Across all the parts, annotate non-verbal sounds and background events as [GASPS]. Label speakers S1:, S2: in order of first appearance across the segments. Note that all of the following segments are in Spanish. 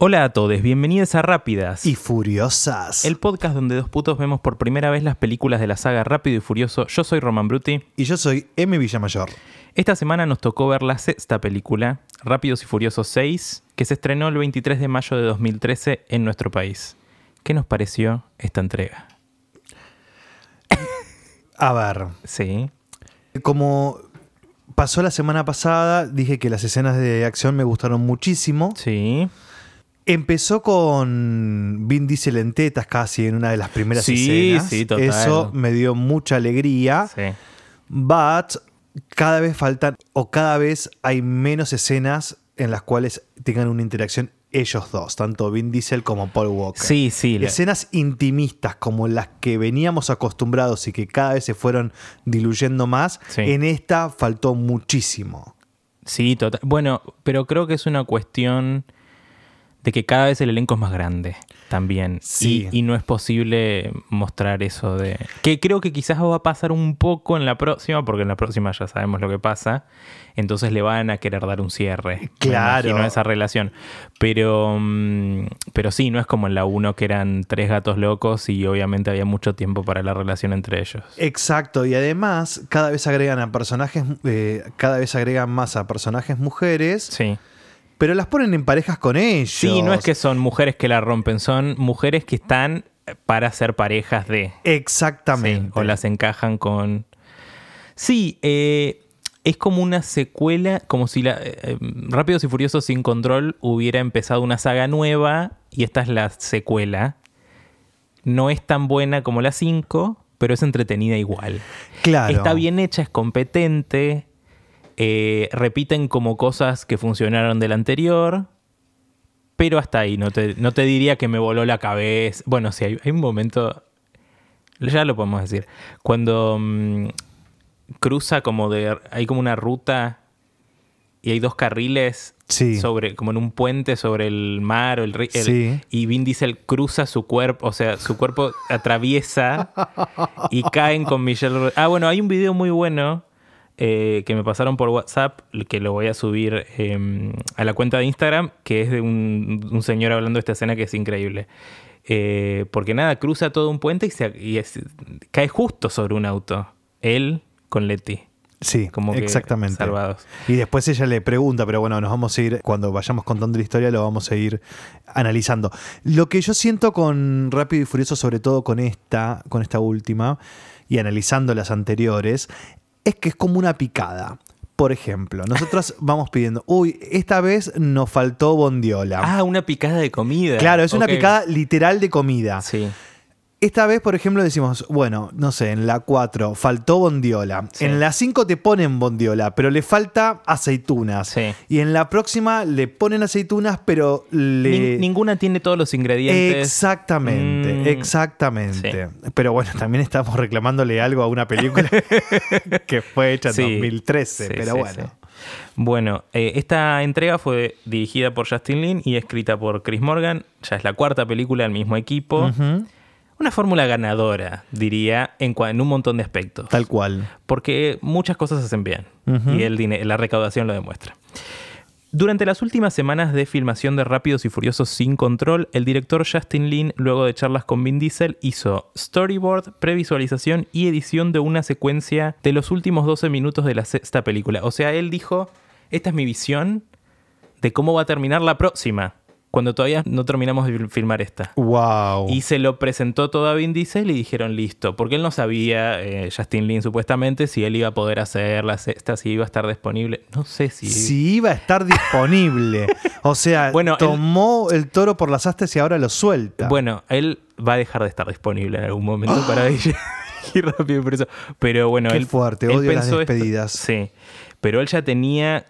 S1: Hola a todos, bienvenidos a Rápidas.
S2: Y Furiosas.
S1: El podcast donde dos putos vemos por primera vez las películas de la saga Rápido y Furioso. Yo soy Roman Bruti.
S2: Y yo soy M. Villamayor.
S1: Esta semana nos tocó ver la sexta película, Rápidos y Furiosos 6, que se estrenó el 23 de mayo de 2013 en nuestro país. ¿Qué nos pareció esta entrega?
S2: A ver.
S1: Sí.
S2: Como pasó la semana pasada, dije que las escenas de acción me gustaron muchísimo.
S1: Sí.
S2: Empezó con Vin Diesel en tetas casi en una de las primeras
S1: Sí,
S2: escenas.
S1: sí, total.
S2: Eso me dio mucha alegría.
S1: Sí.
S2: But cada vez faltan o cada vez hay menos escenas en las cuales tengan una interacción ellos dos, tanto Vin Diesel como Paul Walker.
S1: Sí, sí.
S2: Escenas intimistas como las que veníamos acostumbrados y que cada vez se fueron diluyendo más,
S1: Sí.
S2: en esta faltó muchísimo.
S1: Sí, total. Bueno, pero creo que es una cuestión de que cada vez el elenco es más grande también.
S2: Sí.
S1: Y, y no es posible mostrar eso de... Que creo que quizás va a pasar un poco en la próxima, porque en la próxima ya sabemos lo que pasa. Entonces le van a querer dar un cierre.
S2: Claro.
S1: a esa relación. Pero, mm, pero sí, no es como en la 1 que eran tres gatos locos y obviamente había mucho tiempo para la relación entre ellos.
S2: Exacto, y además cada vez agregan a personajes, eh, cada vez agregan más a personajes mujeres,
S1: Sí.
S2: Pero las ponen en parejas con ellos.
S1: Sí, no es que son mujeres que la rompen, son mujeres que están para ser parejas de.
S2: Exactamente.
S1: Sí, o las encajan con. Sí, eh, es como una secuela, como si la, eh, eh, Rápidos y Furiosos sin control hubiera empezado una saga nueva y esta es la secuela. No es tan buena como la 5, pero es entretenida igual.
S2: Claro.
S1: Está bien hecha, es competente. Eh, repiten como cosas que funcionaron del anterior. Pero hasta ahí, no te, no te diría que me voló la cabeza. Bueno, sí, hay, hay un momento. Ya lo podemos decir. Cuando mm, cruza como de. Hay como una ruta y hay dos carriles
S2: Sí.
S1: sobre, como en un puente sobre el mar o el río.
S2: Sí.
S1: Y Vin Diesel cruza su cuerpo, o sea, su cuerpo atraviesa y caen con Michelle. Ah, bueno, hay un video muy bueno eh, que me pasaron por WhatsApp, que lo voy a subir eh, a la cuenta de Instagram, que es de un, un señor hablando de esta escena que es increíble. Eh, porque nada, cruza todo un puente y, se, y es- cae justo sobre un auto. Él con Letty.
S2: Sí,
S1: Como que
S2: exactamente.
S1: salvados.
S2: Y después ella le pregunta, pero bueno, nos vamos a ir, cuando vayamos contando la historia, lo vamos a ir analizando. Lo que yo siento con Rápido y Furioso, sobre todo con esta, con esta última, y analizando las anteriores, es que es como una picada. Por ejemplo, nosotros [LAUGHS] vamos pidiendo, uy, esta vez nos faltó bondiola.
S1: Ah, una picada de comida.
S2: claro, es una picada literal de comida.
S1: Sí.
S2: Esta vez, por ejemplo, decimos, bueno, no sé, en la 4 faltó bondiola.
S1: Sí.
S2: En la 5 te ponen bondiola, pero le falta aceitunas.
S1: Sí.
S2: Y en la próxima le ponen aceitunas, pero le...
S1: Nin- ninguna tiene todos los ingredientes.
S2: Exactamente,
S1: Mm,
S2: exactamente. Pero bueno, también estamos reclamándole algo a una película [LAUGHS] que fue hecha en
S1: Sí,
S2: 2013.
S1: sí,
S2: pero bueno.
S1: Bueno, eh, esta entrega fue dirigida por Justin Lin y escrita por Chris Morgan. Ya es la cuarta película del mismo equipo. Una fórmula ganadora, diría, en, un montón de aspectos.
S2: Tal cual.
S1: Porque muchas cosas se hacen bien. Y el la recaudación lo demuestra. Durante las últimas semanas de filmación de Rápidos y Furiosos sin control, el director Justin Lin, luego de charlas con Vin Diesel, hizo storyboard, previsualización y edición de una secuencia de los últimos 12 minutos de la sexta película. O sea, él dijo, esta es mi visión de cómo va a terminar la próxima, cuando todavía no terminamos de fil- filmar esta.
S2: Wow.
S1: Y se lo presentó todo a Vin Diesel y dijeron listo, porque él no sabía, eh, Justin Lin supuestamente, si él iba a poder hacer la sexta, si iba a estar disponible. No sé si...
S2: Si iba a estar disponible. O sea, [LAUGHS]
S1: Bueno, él-
S2: tomó el toro por las astas y ahora lo suelta.
S1: Bueno, él va a dejar de estar disponible en algún momento para [GASPS] dirigir [LAUGHS] rápido por eso. Pero bueno,
S2: Qué
S1: él,
S2: fuerte,
S1: él
S2: odio las
S1: esto-
S2: despedidas.
S1: sí, pero él ya tenía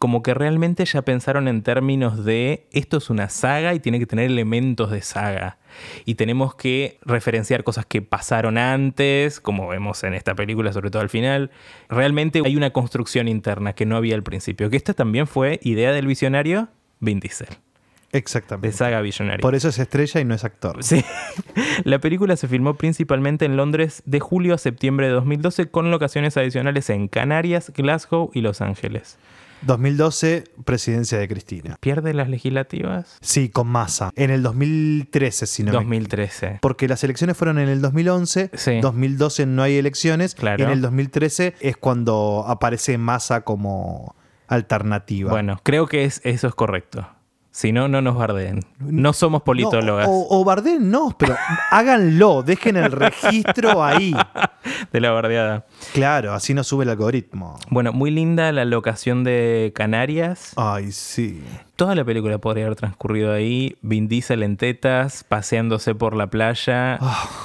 S1: como que realmente ya pensaron en términos de esto es una saga y tiene que tener elementos de saga. Y tenemos que referenciar cosas que pasaron antes, como vemos en esta película, sobre todo al final. Realmente hay una construcción interna que no había al principio. Que esta también fue idea del visionario Vin Diesel. de
S2: Exactamente.
S1: Saga Visionary.
S2: Por eso es estrella y no es actor.
S1: Sí. [LAUGHS] La película se filmó principalmente en Londres de julio a septiembre de 2012 con locaciones adicionales en Canarias, Glasgow y Los Ángeles.
S2: 2012, presidencia de Cristina.
S1: ¿Pierde las legislativas?
S2: Sí, con masa. En el 2013, si no me
S1: 2013.
S2: Porque las elecciones fueron en el 2011,
S1: Sí.
S2: 2012 no hay elecciones,
S1: Claro.
S2: y en el 2013 es cuando aparece Massa como alternativa.
S1: Bueno, creo que es, eso es correcto. Si no, no nos bardeen. No somos politólogas
S2: No, o, o bardeen no, pero [LAUGHS] háganlo, dejen el registro ahí. [LAUGHS]
S1: de la bardeada.
S2: Claro, así no sube el algoritmo.
S1: Bueno, muy linda la locación de Canarias.
S2: Ay, sí.
S1: Toda la película podría haber transcurrido ahí. Vin Diesel en tetas, paseándose por la playa.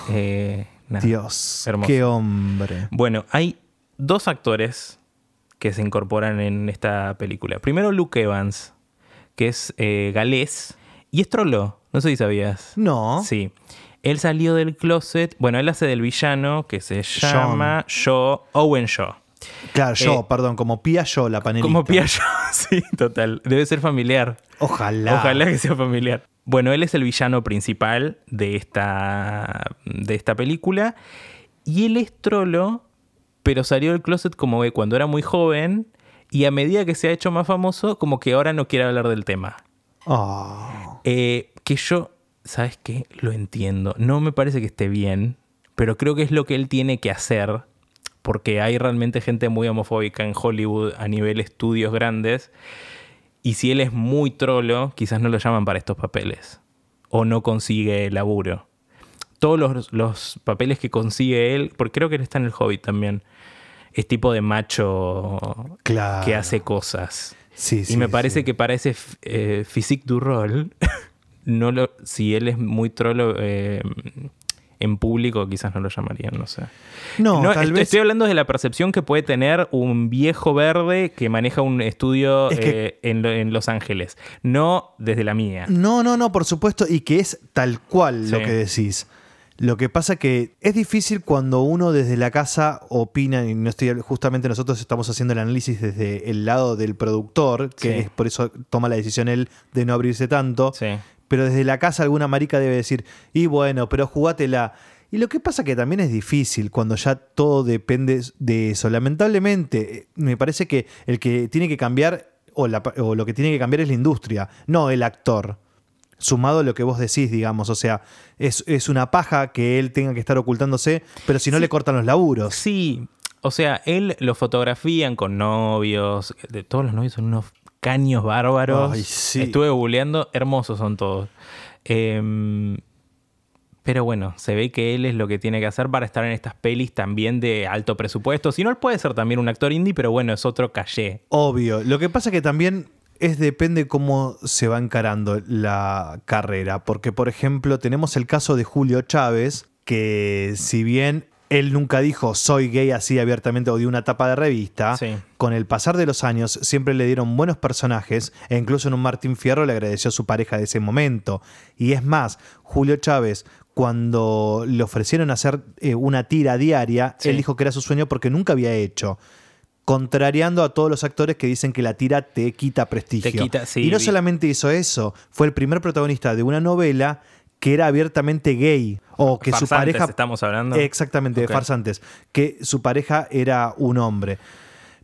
S1: Eh, nada.
S2: Dios,
S1: hermoso.
S2: qué hombre.
S1: Bueno, hay dos actores que se incorporan en esta película. Primero Luke Evans, que es eh, galés y es trolo. No sé si sabías.
S2: No.
S1: Sí. Él salió del closet. Bueno, él hace del villano que se llama Shaw, Owen Shaw.
S2: Claro, yo,
S1: Eh,
S2: perdón, como Pía yo, la panelista.
S1: Como Piaggio. [LAUGHS] sí, total. Debe ser familiar.
S2: Ojalá.
S1: Ojalá que sea familiar. Bueno, él es el villano principal de esta, de esta película. Y él es trolo, pero salió del closet como ve cuando era muy joven. Y a medida que se ha hecho más famoso, como que ahora no quiere hablar del tema.
S2: Ah.
S1: Eh, que yo, ¿sabes qué? Lo entiendo. No me parece que esté bien, pero creo que es lo que él tiene que hacer. Porque hay realmente gente muy homofóbica en Hollywood a nivel estudios grandes. Y si él es muy trolo, quizás no lo llaman para estos papeles. O no consigue laburo. Todos los, los papeles que consigue él, porque creo que él está en el Hobbit también, es tipo de macho
S2: Claro.
S1: que hace cosas.
S2: Sí,
S1: y
S2: sí,
S1: me parece
S2: sí.
S1: que para ese eh, physique du rol, [LAUGHS] no lo, si él es muy trolo eh, en público, quizás no lo llamarían, no sé.
S2: No,
S1: No,
S2: tal
S1: est-
S2: vez.
S1: Estoy hablando de la percepción que puede tener un viejo verde que maneja un estudio
S2: Es que-
S1: eh, en, lo- en Los Ángeles, no desde la mía.
S2: No, no, no, por supuesto, y que es tal cual lo que decís. Lo que pasa que es difícil cuando uno desde la casa opina, y no estoy justamente nosotros estamos haciendo el análisis desde el lado del productor, que
S1: Sí.
S2: es por eso toma la decisión él de no abrirse tanto.
S1: Sí.
S2: Pero desde la casa alguna marica debe decir, y bueno, pero jugátela. Y lo que pasa que también es difícil cuando ya todo depende de eso. Lamentablemente, me parece que el que tiene que cambiar, o, la- o lo que tiene que cambiar es la industria, no el actor. Sumado a lo que vos decís, digamos. O sea, es, es una paja que él tenga que estar ocultándose, pero si no le cortan los laburos.
S1: Sí, o sea, él lo fotografían con novios, de todos los novios son unos caños bárbaros.
S2: Ay, sí.
S1: Estuve googleando, hermosos son todos. Em, pero bueno, se ve que él es lo que tiene que hacer para estar en estas pelis también de alto presupuesto. Si no, él puede ser también un actor indie, pero bueno, es otro caché.
S2: Obvio. Lo que pasa que también es depende cómo se va encarando la carrera. Porque, por ejemplo, tenemos el caso de Julio Chávez, que si bien él nunca dijo soy gay así abiertamente o dio una tapa de revista,
S1: Sí.
S2: con el pasar de los años siempre le dieron buenos personajes e incluso en un Martín Fierro le agradeció a su pareja de ese momento. Y es más, Julio Chávez, cuando le ofrecieron hacer eh, una tira diaria,
S1: Sí.
S2: él dijo que era su sueño porque nunca había hecho contrariando a todos los actores que dicen que la tira te quita prestigio.
S1: Te quita- sí,
S2: y no
S1: vi.
S2: solamente hizo eso, fue el primer protagonista de una novela que era abiertamente gay o que su pareja
S1: estamos hablando.
S2: exactamente de farsantes que su pareja era un hombre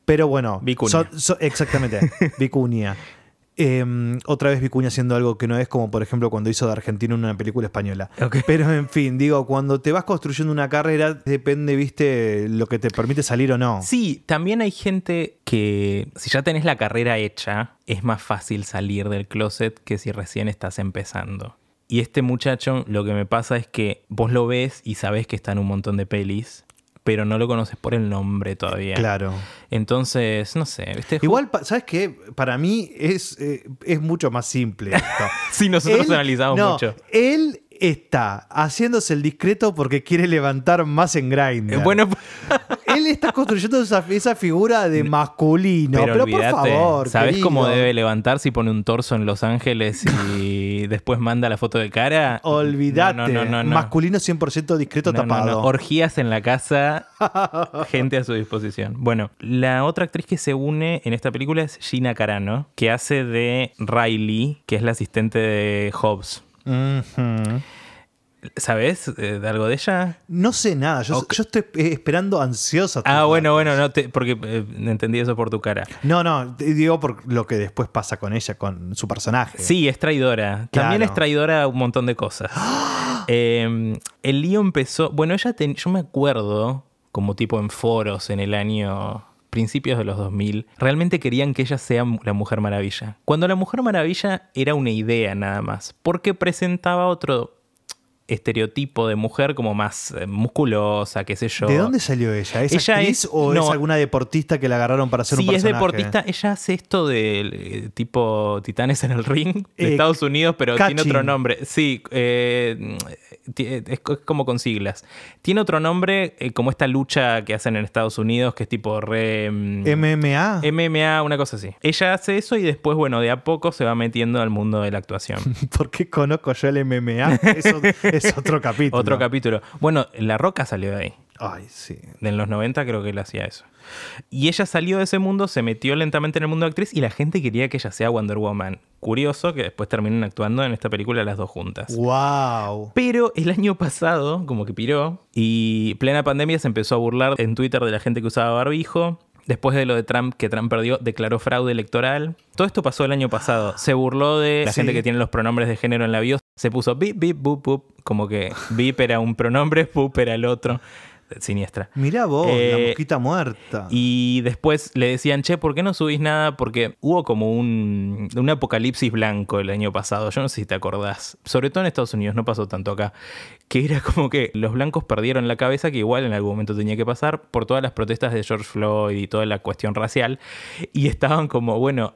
S2: pero bueno
S1: Vicuña.
S2: so- so- exactamente [LAUGHS] vicuña Eh, otra vez Vicuña haciendo algo que no es como por ejemplo cuando hizo de Argentina una película española. [LAUGHS] Pero en fin digo cuando te vas construyendo una carrera depende viste lo que te permite salir o no.
S1: Sí, también hay gente que si ya tenés la carrera hecha, es más fácil salir del closet que si recién estás empezando. Y este muchacho, lo que me pasa es que vos lo ves y sabés que está en un montón de pelis, pero no lo conoces por el nombre todavía.
S2: claro
S1: Entonces, no sé. ¿viste?
S2: Igual, ¿sabes qué? Para mí es, eh, es mucho más simple esto. [LAUGHS]
S1: Sí, nosotros
S2: Él-
S1: analizamos
S2: no,
S1: mucho.
S2: Él está haciéndose el discreto porque quiere levantar más en Grindr.
S1: Eh, Bueno, [LAUGHS]
S2: él está construyendo esa, esa figura de masculino. Pero,
S1: pero,
S2: por favor,
S1: ¿Sabés
S2: querido.
S1: cómo debe levantarse y pone un torso en Los Ángeles y después manda la foto de cara.
S2: Olvídate.
S1: No, no, no, no.
S2: Masculino 100% discreto tapado.
S1: Orgías en la casa, [LAUGHS] gente a su disposición. Bueno, la otra actriz que se une en esta película es Gina Carano, que hace de Riley, que es la asistente de Hobbs. ¿Sabes eh, de algo de ella?
S2: No sé nada. Yo, yo estoy eh, esperando ansiosa.
S1: Ah, bueno, bueno, no te, porque eh, entendí eso por tu cara.
S2: No, no, digo por lo que después pasa con ella, con su personaje.
S1: Sí, es traidora. También es traidora a un montón de cosas. [GASPS] Eh, el lío empezó. Bueno, ella ten- yo me acuerdo, como tipo en foros en el año. principios de los 2000, realmente querían que ella sea la Mujer Maravilla. Cuando la Mujer Maravilla era una idea nada más, porque presentaba otro estereotipo de mujer como más eh, musculosa, qué sé yo.
S2: ¿De dónde salió ella? ¿Es
S1: Ella
S2: actriz
S1: es-
S2: o es
S1: no.
S2: alguna deportista que la agarraron para hacer
S1: Sí,
S2: un
S1: es
S2: personaje?
S1: deportista. Ella hace esto del eh, tipo Titanes en el Ring de
S2: Eh,
S1: Estados Unidos, pero tiene otro nombre. Sí, eh, es co- es como con siglas. Tiene otro nombre, eh, como esta lucha que hacen en Estados Unidos, que es tipo re. mm,
S2: MMA.
S1: MMA, una cosa así. Ella hace eso y después, bueno, de a poco se va metiendo al mundo de la actuación. [LAUGHS]
S2: ¿Por qué conozco yo el MMA? Eso es otro [LAUGHS] capítulo.
S1: Otro capítulo. Bueno, La Roca salió de ahí.
S2: Ay, sí.
S1: En los 90 creo que él hacía eso. Y ella salió de ese mundo, se metió lentamente en el mundo de actriz y la gente quería que ella sea Wonder Woman. Curioso que después terminen actuando en esta película las dos juntas.
S2: Wow.
S1: Pero el año pasado, como que piró, y plena pandemia se empezó a burlar en Twitter de la gente que usaba barbijo. Después de lo de Trump, que Trump perdió, declaró fraude electoral. Todo esto pasó el año pasado. Se burló de la
S2: Sí.
S1: gente que tiene los pronombres de género en la bio. Se puso bip, bip, bup, bup. Como que bip era un pronombre, [LAUGHS] bup era el otro. Siniestra.
S2: Mirá vos,
S1: Eh,
S2: la mosquita muerta.
S1: Y después le decían, che, ¿por qué no subís nada? Porque hubo como un, un apocalipsis blanco el año pasado. Yo no sé si te acordás. Sobre todo en Estados Unidos, no pasó tanto acá. Que era como que los blancos perdieron la cabeza, que igual en algún momento tenía que pasar, por todas las protestas de George Floyd y toda la cuestión racial. Y estaban como, bueno,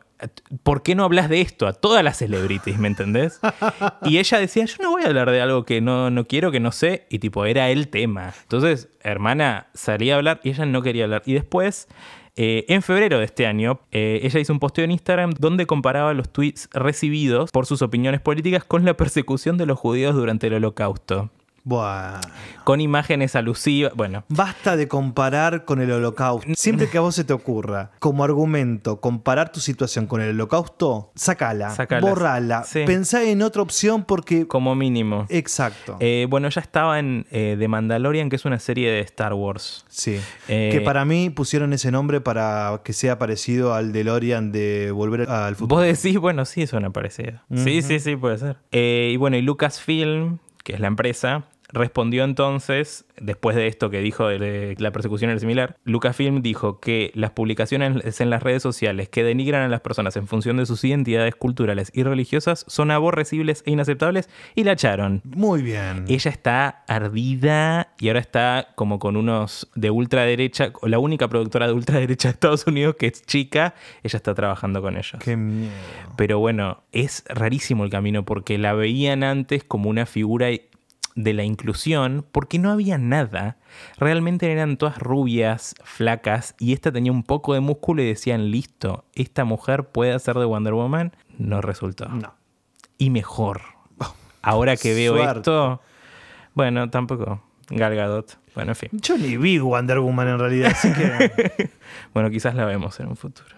S1: ¿por qué no hablas de esto a todas las celebrities, me entendés? Y ella decía, yo no voy a hablar de algo que no, no quiero, que no sé, y tipo, era el tema. Entonces, hermana, salía a hablar y ella no quería hablar. Y después, eh, en febrero de este año, eh, ella hizo un posteo en Instagram donde comparaba los tweets recibidos por sus opiniones políticas con la persecución de los judíos durante el holocausto.
S2: Bueno.
S1: Con imágenes alusivas, bueno,
S2: Basta de comparar con el holocausto. Siempre que a vos se te ocurra, como argumento, comparar tu situación con el holocausto, sacala,
S1: Sacala.
S2: borrala,
S1: Sí.
S2: pensá en otra opción porque...
S1: como mínimo.
S2: Exacto.
S1: Eh, bueno, ya estaba en eh, The Mandalorian, que es una serie de Star Wars.
S2: Sí.
S1: Eh,
S2: que para mí pusieron ese nombre para que sea parecido al DeLorean de Volver al Futuro.
S1: Vos decís, bueno, sí, suena parecido. Sí, sí, sí, puede ser. Eh, y bueno, y Lucasfilm, que es la empresa, respondió entonces, después de esto que dijo de, la persecución era similar, Lucasfilm dijo que las publicaciones en las redes sociales que denigran a las personas en función de sus identidades culturales y religiosas son aborrecibles e inaceptables y la echaron.
S2: Muy bien.
S1: Ella está ardida y ahora está como con unos de ultraderecha, la única productora de ultraderecha de Estados Unidos que es chica, ella está trabajando con ellos.
S2: Qué miedo.
S1: Pero bueno, es rarísimo el camino porque la veían antes como una figura de la inclusión porque no había nada. Realmente eran todas rubias, flacas y esta tenía un poco de músculo y decían, listo, esta mujer puede hacer de Wonder Woman. No resultó.
S2: No.
S1: Y mejor. Ahora que veo
S2: Suerte.
S1: esto, bueno, tampoco. Gal Gadot. Bueno, en fin.
S2: Yo ni vi Wonder Woman en realidad, así que... [LAUGHS]
S1: Bueno, quizás la vemos en un futuro.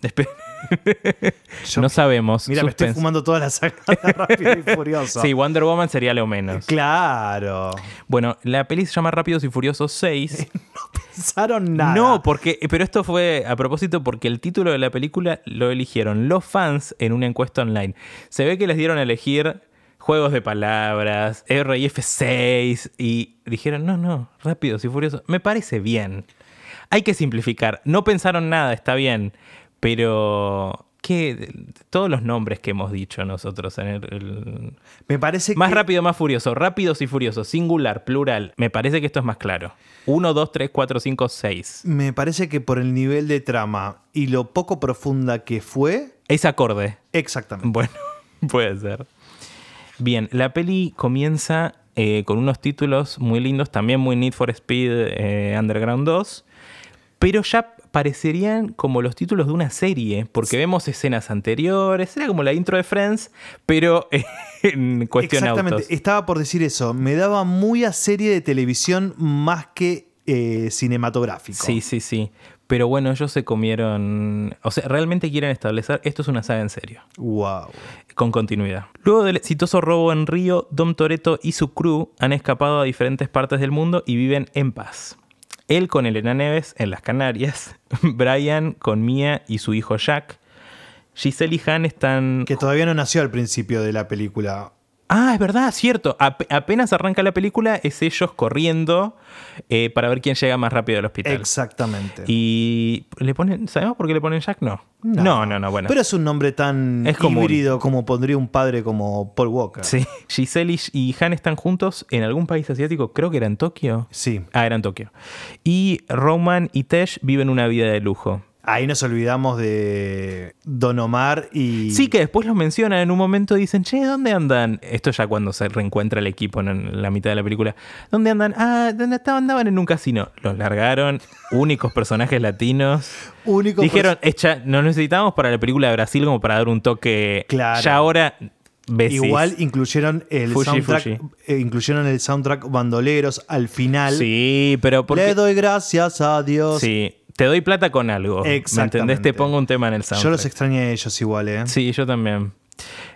S2: Yo- [LAUGHS]
S1: no sabemos.
S2: Mira, me estoy fumando toda la saga de [LAUGHS] Rápido y Furioso.
S1: Sí, Wonder Woman sería lo menos.
S2: Claro.
S1: Bueno, la peli se llama Rápidos y Furiosos 6. [LAUGHS]
S2: Pensaron nada.
S1: No, porque, pero esto fue a propósito porque el título de la película lo eligieron los fans en una encuesta online. Se ve que les dieron a elegir juegos de palabras, RIF6 y dijeron, no, no, Rápidos y Furiosos. Me parece bien. Hay que simplificar. No pensaron nada, está bien, pero... que todos los nombres que hemos dicho nosotros en el- el,
S2: Me parece
S1: Más
S2: que...
S1: rápido, más furioso. Rápidos y furiosos. Singular, plural. Me parece que esto es más claro. 1, 2, 3, 4, 5, 6.
S2: Me parece que por el nivel de trama y lo poco profunda que fue...
S1: Es acorde.
S2: Exactamente.
S1: Bueno, [LAUGHS] puede ser. Bien, la peli comienza eh, con unos títulos muy lindos, también muy Need for Speed eh, Underground 2. pero ya parecerían como los títulos de una serie, porque vemos escenas anteriores, era como la intro de Friends, pero [LAUGHS] en cuestión
S2: Exactamente,
S1: autos.
S2: estaba por decir eso. Me daba muy a serie de televisión más que eh, cinematográfico.
S1: Sí, sí, sí. Pero bueno, ellos se comieron. O sea, realmente quieren establecer. Esto es una saga en serio.
S2: Wow.
S1: Con continuidad. Luego del exitoso robo en Río, Dom Toretto y su crew han escapado a diferentes partes del mundo y viven en paz. Él con Elena Neves en las Canarias, [LAUGHS] Brian con Mia y su hijo Jack. Giselle y Han están.
S2: Que todavía no nació al principio de la película.
S1: Ah, es verdad, cierto. Ap- apenas arranca la película, es ellos corriendo eh, para ver quién llega más rápido al hospital.
S2: Exactamente.
S1: Y le ponen, ¿sabemos por qué le ponen Jack? No. No, no, no, bueno.
S2: Pero es un nombre tan
S1: Es
S2: híbrido como pondría un padre como Paul Walker.
S1: Sí. [LAUGHS] Giselle y Han están juntos en algún país asiático, creo que era en Tokio.
S2: Sí.
S1: Ah, era en Tokio. Y Roman y Tesh viven una vida de lujo.
S2: Ahí nos olvidamos de Don Omar y.
S1: Sí, que después los mencionan en un momento y dicen, che, ¿dónde andan? Esto ya cuando se reencuentra el equipo en la mitad de la película. ¿Dónde andan? Ah, ¿dónde estaban? Andaban en un casino. Los largaron, únicos personajes latinos.
S2: Único
S1: Dijeron, "Echa, nos necesitamos para la película de Brasil como para dar un toque.
S2: Claro.
S1: Ya ahora, besis.
S2: Igual incluyeron el
S1: Fuji,
S2: soundtrack.
S1: Fuji.
S2: eh, incluyeron el soundtrack bandoleros al final.
S1: Sí, pero porque...
S2: Le doy gracias a Dios.
S1: Sí, te doy plata con algo. ¿Me
S2: Exactamente.
S1: entendés? Te pongo un tema en el soundtrack.
S2: Yo los extrañé a ellos igual, ¿eh?
S1: Sí, yo también.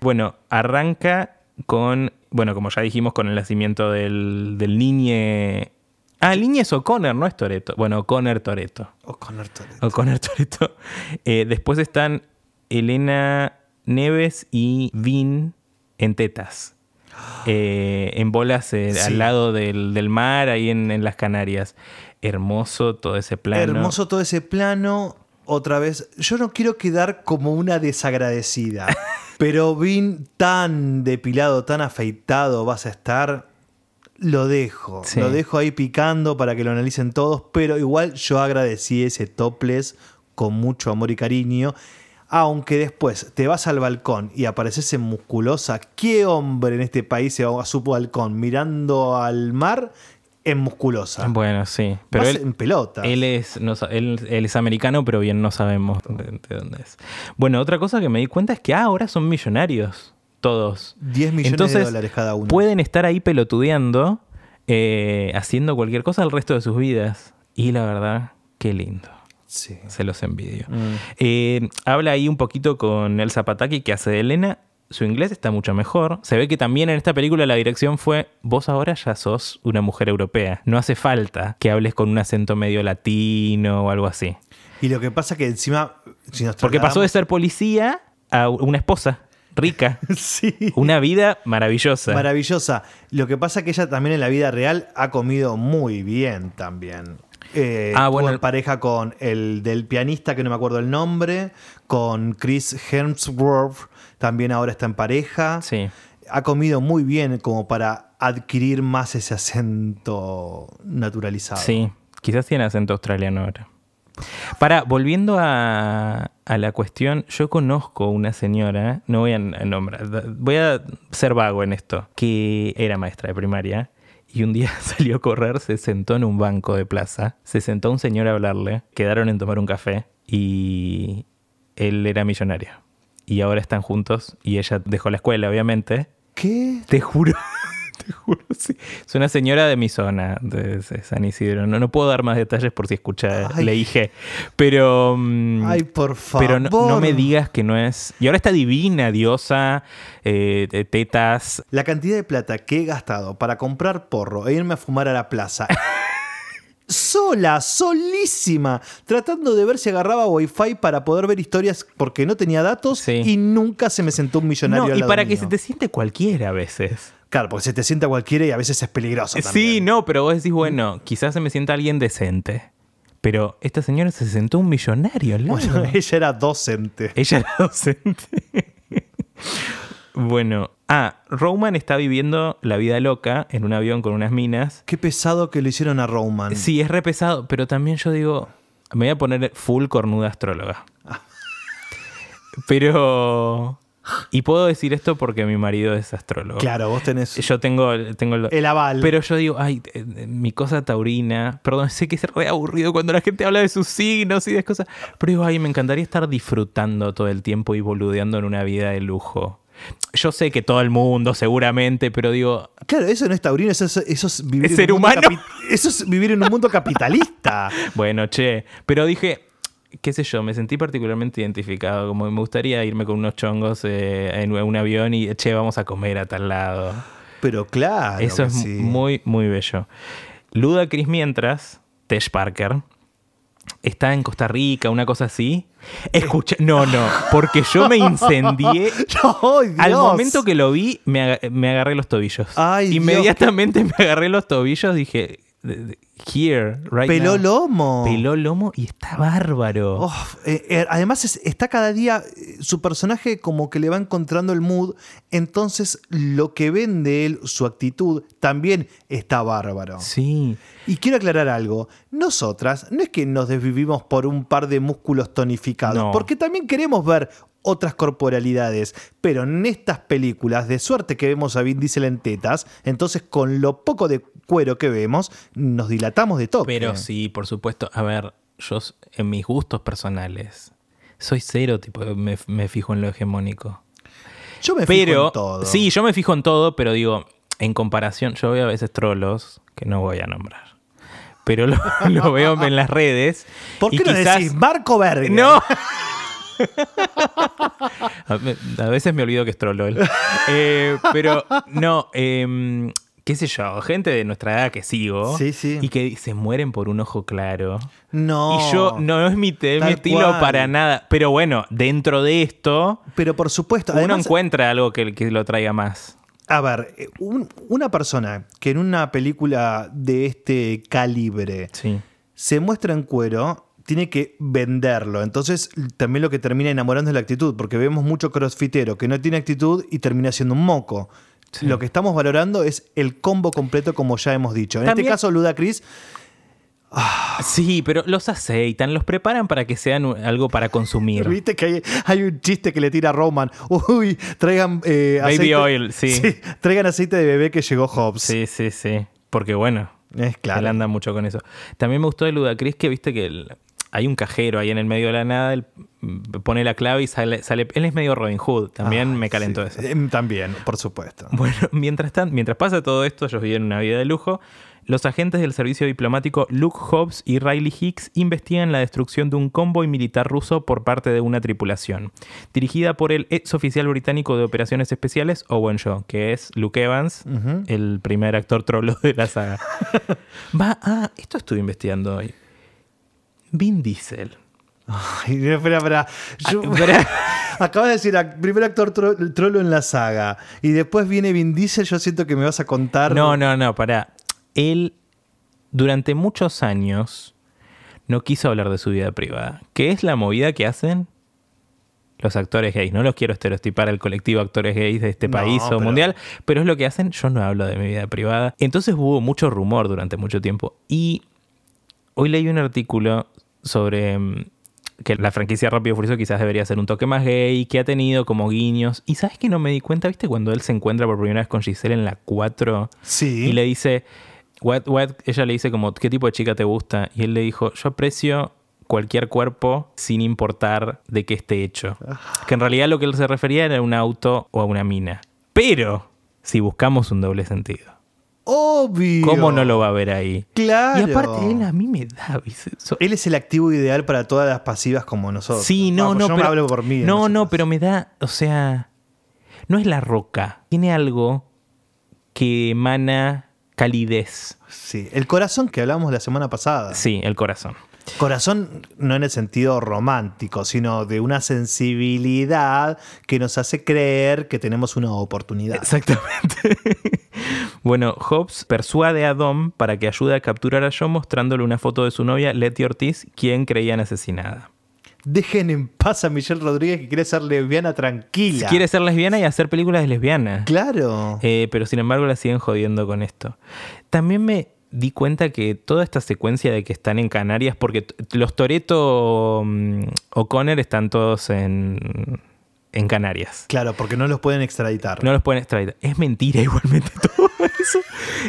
S1: Bueno, arranca con, bueno, como ya dijimos, con el nacimiento del, del niñe... Ah, el niñe es O'Connor, no es Toreto. Bueno, O'Connor Toreto.
S2: O'Connor Toretto.
S1: O'Connor Toreto. [LAUGHS] Eh, después están Elena Neves y Vin en tetas. Eh, en bolas eh,
S2: Sí.
S1: al lado del, del mar, ahí en, en las Canarias. Hermoso todo ese plano.
S2: Hermoso todo ese plano. Otra vez, yo no quiero quedar como una desagradecida, [LAUGHS] pero Vin tan depilado, tan afeitado vas a estar, lo dejo.
S1: Sí.
S2: Lo dejo ahí picando para que lo analicen todos, pero igual yo agradecí ese topless con mucho amor y cariño. Aunque después te vas al balcón y apareces en musculosa, ¿qué hombre en este país se va a su balcón mirando al mar en musculosa?
S1: Bueno, sí. Pero
S2: Vas
S1: él,
S2: en pelota.
S1: Él es, no él, él es americano, pero bien no sabemos de, de dónde es. Bueno, otra cosa que me di cuenta es que ah, ahora son millonarios. Todos.
S2: 10 millones
S1: Entonces,
S2: de dólares cada uno.
S1: Pueden estar ahí pelotudeando, eh, haciendo cualquier cosa el resto de sus vidas. Y la verdad, qué lindo.
S2: Sí.
S1: Se los envidio.
S2: Mm.
S1: Eh, habla ahí un poquito con Elsa Pataki, que hace de Elena. Su inglés está mucho mejor. Se ve que también en esta película la dirección fue, vos ahora ya sos una mujer europea. No hace falta que hables con un acento medio latino o algo así.
S2: Y lo que pasa que encima. Si nos
S1: Porque pasó de ser policía a una esposa rica. [LAUGHS]
S2: Sí.
S1: Una vida maravillosa.
S2: Maravillosa. Lo que pasa que ella también en la vida real ha comido muy bien también. Eh,
S1: Ah, bueno.
S2: en pareja con el del pianista, que no me acuerdo el nombre, con Chris Hemsworth, también ahora está en pareja.
S1: Sí.
S2: Ha comido muy bien como para adquirir más ese acento naturalizado.
S1: Sí, quizás tiene acento australiano ahora. Para, volviendo a, a la cuestión, yo conozco una señora, no voy a nombrar, voy a ser vago en esto, que era maestra de primaria y un día [LAUGHS] salió a correr, se sentó en un banco de plaza, se sentó un señor a hablarle, quedaron en tomar un café y él era millonario. Y ahora están juntos y ella dejó la escuela, obviamente,
S2: ¿Qué?
S1: te juro, [LAUGHS] te juro, sí. Es una señora de mi zona, de San Isidro. No, no puedo dar más detalles por si escucha,
S2: Ay.
S1: le dije. Pero. mm,
S2: Ay, por favor.
S1: pero no, no me digas que no es. Y ahora está divina, diosa, eh, tetas.
S2: La cantidad de plata que he gastado para comprar porro e irme a fumar a la plaza. [LAUGHS] Sola, solísima, tratando de ver si agarraba wifi para poder ver historias porque no tenía datos
S1: Sí.
S2: y nunca se me sentó un millonario.
S1: No,
S2: al
S1: y para que se te siente cualquiera a veces.
S2: Claro, porque se te sienta cualquiera y a veces es peligroso.
S1: Sí,
S2: también.
S1: no, pero vos decís, bueno, quizás se me sienta alguien decente. Pero esta señora se sentó un millonario al lado.
S2: Bueno, [LAUGHS] ella era docente.
S1: Ella era docente. [LAUGHS] bueno, ah, Roman está viviendo la vida loca en un avión con unas minas.
S2: Qué pesado que le hicieron a Roman.
S1: Sí, es re pesado, pero también yo digo, me voy a poner full cornuda astróloga. Pero Y puedo decir esto porque mi marido es astrólogo.
S2: Claro, vos tenés
S1: Yo tengo, tengo el,
S2: el aval.
S1: Pero yo digo, ay, eh, mi cosa taurina. Perdón, sé que es re aburrido cuando la gente habla de sus signos y de cosas. Pero digo, ay, me encantaría estar disfrutando todo el tiempo y boludeando en una vida de lujo. Yo sé que todo el mundo, seguramente, pero digo,
S2: Claro, eso no es taurino, eso es, eso es vivir,
S1: ¿Es
S2: en un mundo
S1: humano?
S2: capi- eso es vivir en un mundo capitalista. [LAUGHS]
S1: bueno, che. Pero dije, qué sé yo, me sentí particularmente identificado. Como me gustaría irme con unos chongos eh, en un avión y, che, vamos a comer a tal lado.
S2: Pero claro.
S1: Eso es
S2: sí.
S1: muy, muy bello. Luda Chris mientras, Tesh Parker, está en Costa Rica, una cosa así. Escucha, no, no, porque yo me incendié. [LAUGHS]
S2: ¡Ay,
S1: Al
S2: Dios!
S1: momento que lo vi, me, aga- me agarré los tobillos.
S2: Ay, Dios,
S1: Inmediatamente me agarré los tobillos, dije, here, right
S2: Peló
S1: now.
S2: lomo.
S1: Peló lomo y está bárbaro.
S2: Oh, eh, eh, además es- está cada día eh, su personaje como que le va encontrando el mood, entonces lo que ven de él, su actitud, también está bárbaro.
S1: Sí.
S2: Y quiero aclarar algo, nosotras no es que nos desvivimos por un par de músculos tonificados,
S1: No.
S2: porque también queremos ver otras corporalidades, pero en estas películas, de suerte que vemos a Vin Diesel en tetas, entonces con lo poco de cuero que vemos, nos dilatamos de toque.
S1: Pero sí, por supuesto. A ver, yo en mis gustos personales soy cero, tipo, me, me fijo en lo hegemónico.
S2: Yo me fijo en todo.
S1: sí, yo me fijo en todo, pero digo, en comparación, yo veo a veces trolos que no voy a nombrar. Pero lo, [LAUGHS] lo veo en las redes.
S2: ¿Por
S1: y
S2: qué no
S1: quizás-
S2: decís Marco Berger?
S1: No. [LAUGHS] [LAUGHS] a, ve- a veces me olvido que es trolo él. Eh, pero no, em, qué sé yo, gente de nuestra edad que sigo
S2: Sí, sí.
S1: y que se mueren por un ojo claro.
S2: No.
S1: Y yo, no, no es mi, mi estilo
S2: cual.
S1: para nada. Pero bueno, dentro de esto,
S2: Pero por supuesto,
S1: uno
S2: además,
S1: encuentra algo que, que lo traiga más.
S2: a ver, eh, un- una persona que en una película de este calibre
S1: Sí.
S2: se muestra en cuero, tiene que venderlo. Entonces, también lo que termina enamorando es la actitud, porque vemos mucho crossfitero que no tiene actitud y termina siendo un moco.
S1: Sí.
S2: Lo que estamos valorando es el combo completo, como ya hemos dicho. En
S1: También-
S2: este caso, Ludacris,
S1: Sí, pero los aceitan, los preparan para que sean algo para consumir. [LAUGHS]
S2: viste que hay, hay un chiste que le tira a Roman. Uy, traigan eh,
S1: Baby
S2: aceite-
S1: oil, sí.
S2: Traigan aceite de bebé que llegó Hobbs.
S1: Sí, sí, sí. Porque bueno,
S2: Es claro.
S1: él anda mucho con eso. También me gustó de Ludacris que viste que el- hay un cajero ahí en el medio de la nada, él pone la clave y sale, sale. Él es medio Robin Hood, también
S2: Ay,
S1: me calentó
S2: sí.
S1: eso.
S2: Em, También, por supuesto.
S1: Bueno, [LAUGHS] mientras, tan- mientras pasa todo esto, ellos viven una vida de lujo. Los agentes del servicio diplomático Luke Hobbs y Riley Hicks investigan la destrucción de un convoy militar ruso por parte de una tripulación, dirigida por el ex oficial británico de operaciones especiales Owen Shaw, que es Luke Evans, el primer actor trolo de la saga. [LAUGHS] Va, ah, esto estuve investigando hoy. Vin Diesel.
S2: Ay, espera, espera. Yo-
S1: Ah. [LAUGHS]
S2: Acabas de decir, ac- primer actor tro- trolo en la saga. Y después viene Vin Diesel. Yo siento que me vas a contar.
S1: No, no, no, pará. Él, durante muchos años, no quiso hablar de su vida privada. ¿Qué es la movida que hacen los actores gays? No los quiero estereotipar al colectivo actores gays de este
S2: No,
S1: país o
S2: pero-
S1: mundial, pero es lo que hacen. Yo no hablo de mi vida privada. Entonces hubo mucho rumor durante mucho tiempo. Y hoy leí un artículo sobre mm, que la franquicia Rápido y Furioso quizás debería ser un toque más gay, que ha tenido como guiños. Y sabes que no me di cuenta, ¿viste? Cuando él se encuentra por primera vez con Giselle en la 4
S2: Sí.
S1: y le dice, what, what? ella le dice como, ¿qué tipo de chica te gusta? Y él le dijo, yo aprecio cualquier cuerpo sin importar de qué esté hecho. Que en realidad lo que él se refería era a un auto o a una mina. Pero, si buscamos un doble sentido,
S2: Obvio.
S1: ¿cómo no lo va a ver ahí?
S2: Claro.
S1: Y aparte, él a mí me da... ¿viste? So-
S2: Él es el activo ideal para todas las pasivas como nosotros.
S1: Sí, no,
S2: Vamos,
S1: no,
S2: yo
S1: pero,
S2: me hablo por mí.
S1: no, no, pero me da, o sea, no es la roca, tiene algo que emana calidez.
S2: Sí, el corazón que hablamos la semana pasada.
S1: Sí, el corazón.
S2: Corazón no en el sentido romántico, sino de una sensibilidad que nos hace creer que tenemos una oportunidad.
S1: Exactamente. Bueno, Hobbes persuade a Dom para que ayude a capturar a John mostrándole una foto de su novia, Letty Ortiz, quien creían asesinada.
S2: Dejen en paz a Michelle Rodríguez que quiere ser lesbiana tranquila.
S1: Quiere ser lesbiana y hacer películas de lesbiana.
S2: Claro.
S1: Eh, pero sin embargo la siguen jodiendo con esto. También me di cuenta que toda esta secuencia de que están en Canarias, porque los Toreto O'Connor están todos en, en Canarias.
S2: Claro, porque no los pueden extraditar.
S1: No los pueden extraditar. Es mentira igualmente [LAUGHS] todo eso.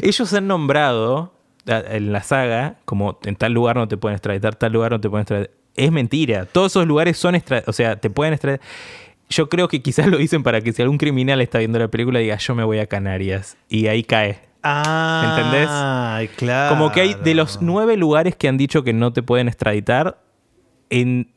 S1: Ellos han nombrado en la saga como en tal lugar no te pueden extraditar, tal lugar no te pueden extraditar. Es mentira. Todos esos lugares son extra, o sea, te pueden extraditar. Yo creo que quizás [LAUGHS] lo dicen para que si algún criminal está viendo la película diga yo me voy a Canarias y ahí cae.
S2: Ah,
S1: ¿Entendés?
S2: claro.
S1: Como que hay de los nueve lugares que han dicho que no te pueden extraditar, en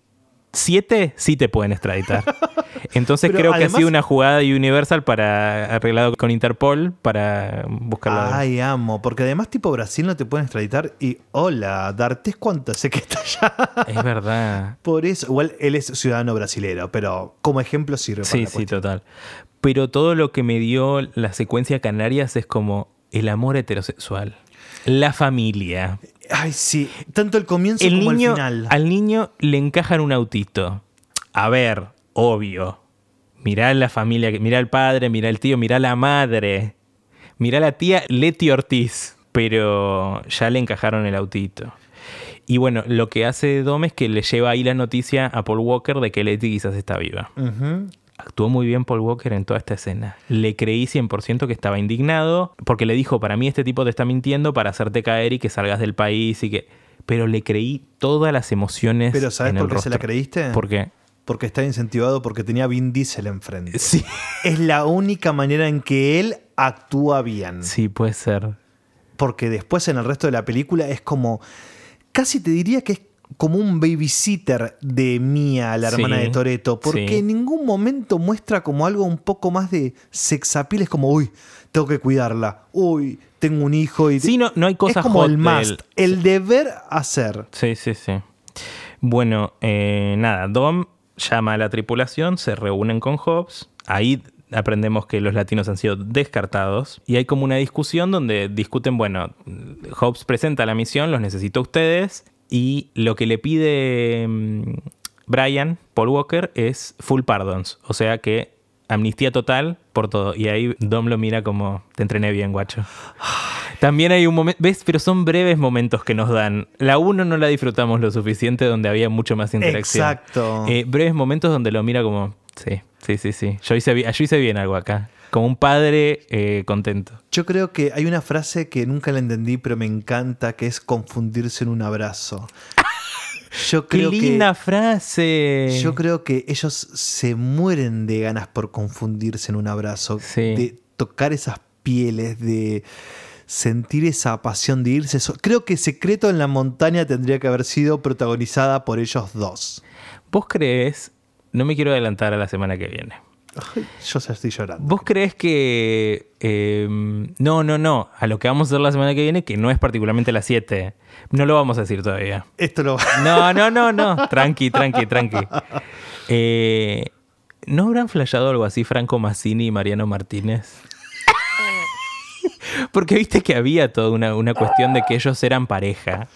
S1: siete sí te pueden extraditar. [LAUGHS] Entonces creo que ha sido una jugada de Universal para arreglado con Interpol para buscarla.
S2: Ay, amo. Porque además, tipo Brasil no te pueden extraditar. Y hola, D'Artes, ¿cuánto sé que está allá?
S1: Es verdad. [LAUGHS]
S2: Por eso, igual él es ciudadano brasilero, pero como ejemplo sirve para
S1: Sí,
S2: la
S1: sí,
S2: cuestión.
S1: total. Pero todo lo que me dio la secuencia Canarias es como el amor heterosexual, la familia.
S2: Ay, sí. Tanto el comienzo
S1: El
S2: como
S1: niño,
S2: el final.
S1: al niño le encajan un autito. A ver, obvio. Mirá la familia, mirá el padre, mirá el tío, mirá la madre. Mirá la tía Leti Ortiz. Pero ya le encajaron el autito. Y bueno, lo que hace Dom es que le lleva ahí la noticia a Paul Walker de que Leti quizás está viva.
S2: Ujú.
S1: Actuó muy bien Paul Walker en toda esta escena. Le creí 100% que estaba indignado porque le dijo, para mí este tipo te está mintiendo para hacerte caer y que salgas del país y que... Pero le creí todas las emociones.
S2: Pero ¿sabes
S1: en el
S2: por qué se la
S1: rostro.
S2: creíste?
S1: ¿Por qué?
S2: Porque está incentivado porque tenía Vin Diesel enfrente.
S1: Sí,
S2: Es la única manera en que él actúa bien.
S1: sí, puede ser.
S2: Porque después en el resto de la película es como. Casi te diría que es como un babysitter de Mia, la hermana
S1: Sí,
S2: de Toreto. Porque
S1: sí.
S2: en ningún momento muestra como algo un poco más de sexapil. Es como, uy, tengo que cuidarla. Uy, tengo un hijo. Y
S1: Sí, no, no hay cosas
S2: Es como
S1: hot
S2: el must, el deber hacer.
S1: Sí, sí, sí. Bueno, eh, nada, Dom llama a la tripulación, se reúnen con Hobbes. Ahí aprendemos que los latinos han sido descartados. Y hay como una discusión donde discuten, bueno, Hobbes presenta la misión, los necesito a ustedes. Y lo que le pide mm, Brian, Paul Walker, es full pardons. O sea que amnistía total por todo. Y ahí Dom lo mira como, te entrené bien, guacho. [SIGHS] También hay un momento, ¿ves? Pero son breves momentos que nos dan. La 1 no la disfrutamos lo suficiente, donde había mucho más interacción.
S2: Exacto.
S1: Eh, breves momentos donde lo mira como, sí, sí, sí, sí. Yo hice, yo hice bien algo acá. Como un padre eh, contento.
S2: Yo creo que hay una frase que nunca la entendí, pero me encanta, que es confundirse en un abrazo. Yo [LAUGHS]
S1: ¡Qué
S2: creo
S1: linda
S2: que,
S1: frase!
S2: Yo creo que ellos se mueren de ganas por confundirse en un abrazo.
S1: Sí.
S2: De tocar esas pieles, de sentir esa pasión de irse. Creo que Secreto en la Montaña tendría que haber sido protagonizada por ellos dos.
S1: ¿Vos crees, no me quiero adelantar a la semana que viene,
S2: yo ya estoy llorando.
S1: ¿Vos crees que... eh, no, no, no. A lo que vamos a hacer la semana que viene, que no es particularmente las 7. No lo vamos a decir todavía.
S2: Esto lo
S1: No, no, no, no. Tranqui, tranqui, tranqui. Eh, ¿No habrán flasheado algo así Franco Massini y Mariano Martínez? [LAUGHS] Porque viste que había toda una, una cuestión de que ellos eran pareja.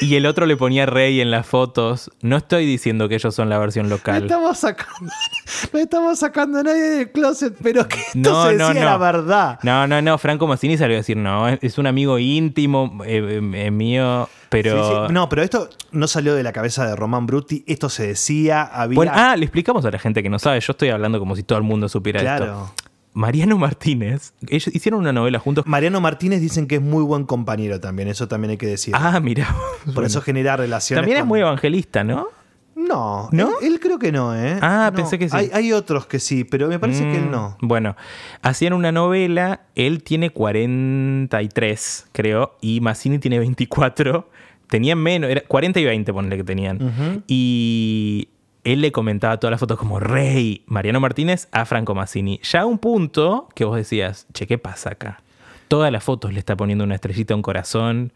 S1: Y el otro le ponía rey en las fotos. No estoy diciendo que ellos son la versión
S2: No
S1: local.
S2: estamos sacando, [LAUGHS] no estamos sacando a nadie del closet, pero que esto
S1: No,
S2: se
S1: no,
S2: decía
S1: no.
S2: la verdad.
S1: No, no, no. Franco Massini salió a decir, no, es- es un amigo íntimo eh, eh, mío, pero...
S2: Sí, sí. No, pero esto no salió de la cabeza de Román Brutti. Esto se decía, había.
S1: Bueno, ah, le explicamos a la gente que no sabe. Yo estoy hablando como si todo el mundo supiera
S2: claro.
S1: esto. Mariano Martínez, ellos hicieron una novela juntos.
S2: Mariano Martínez dicen que es muy buen compañero también, eso también hay que decir.
S1: Ah, mira.
S2: Por eso genera relaciones.
S1: También es
S2: con-
S1: muy evangelista, ¿no?
S2: No,
S1: ¿No?
S2: Él, él creo que no, ¿eh?
S1: Ah,
S2: No.
S1: pensé que sí.
S2: Hay, hay otros que sí, pero me parece que él
S1: Mm,
S2: no.
S1: Bueno, hacían una novela, él tiene 43, creo, y Massini tiene 24. Tenían menos, era 40 y 20, ponle que tenían. Y él le comentaba todas las fotos como rey Mariano Martínez a Franco Massini. Ya a un punto que vos decías, che, ¿qué pasa acá? Todas las fotos le está poniendo una estrellita, un corazón,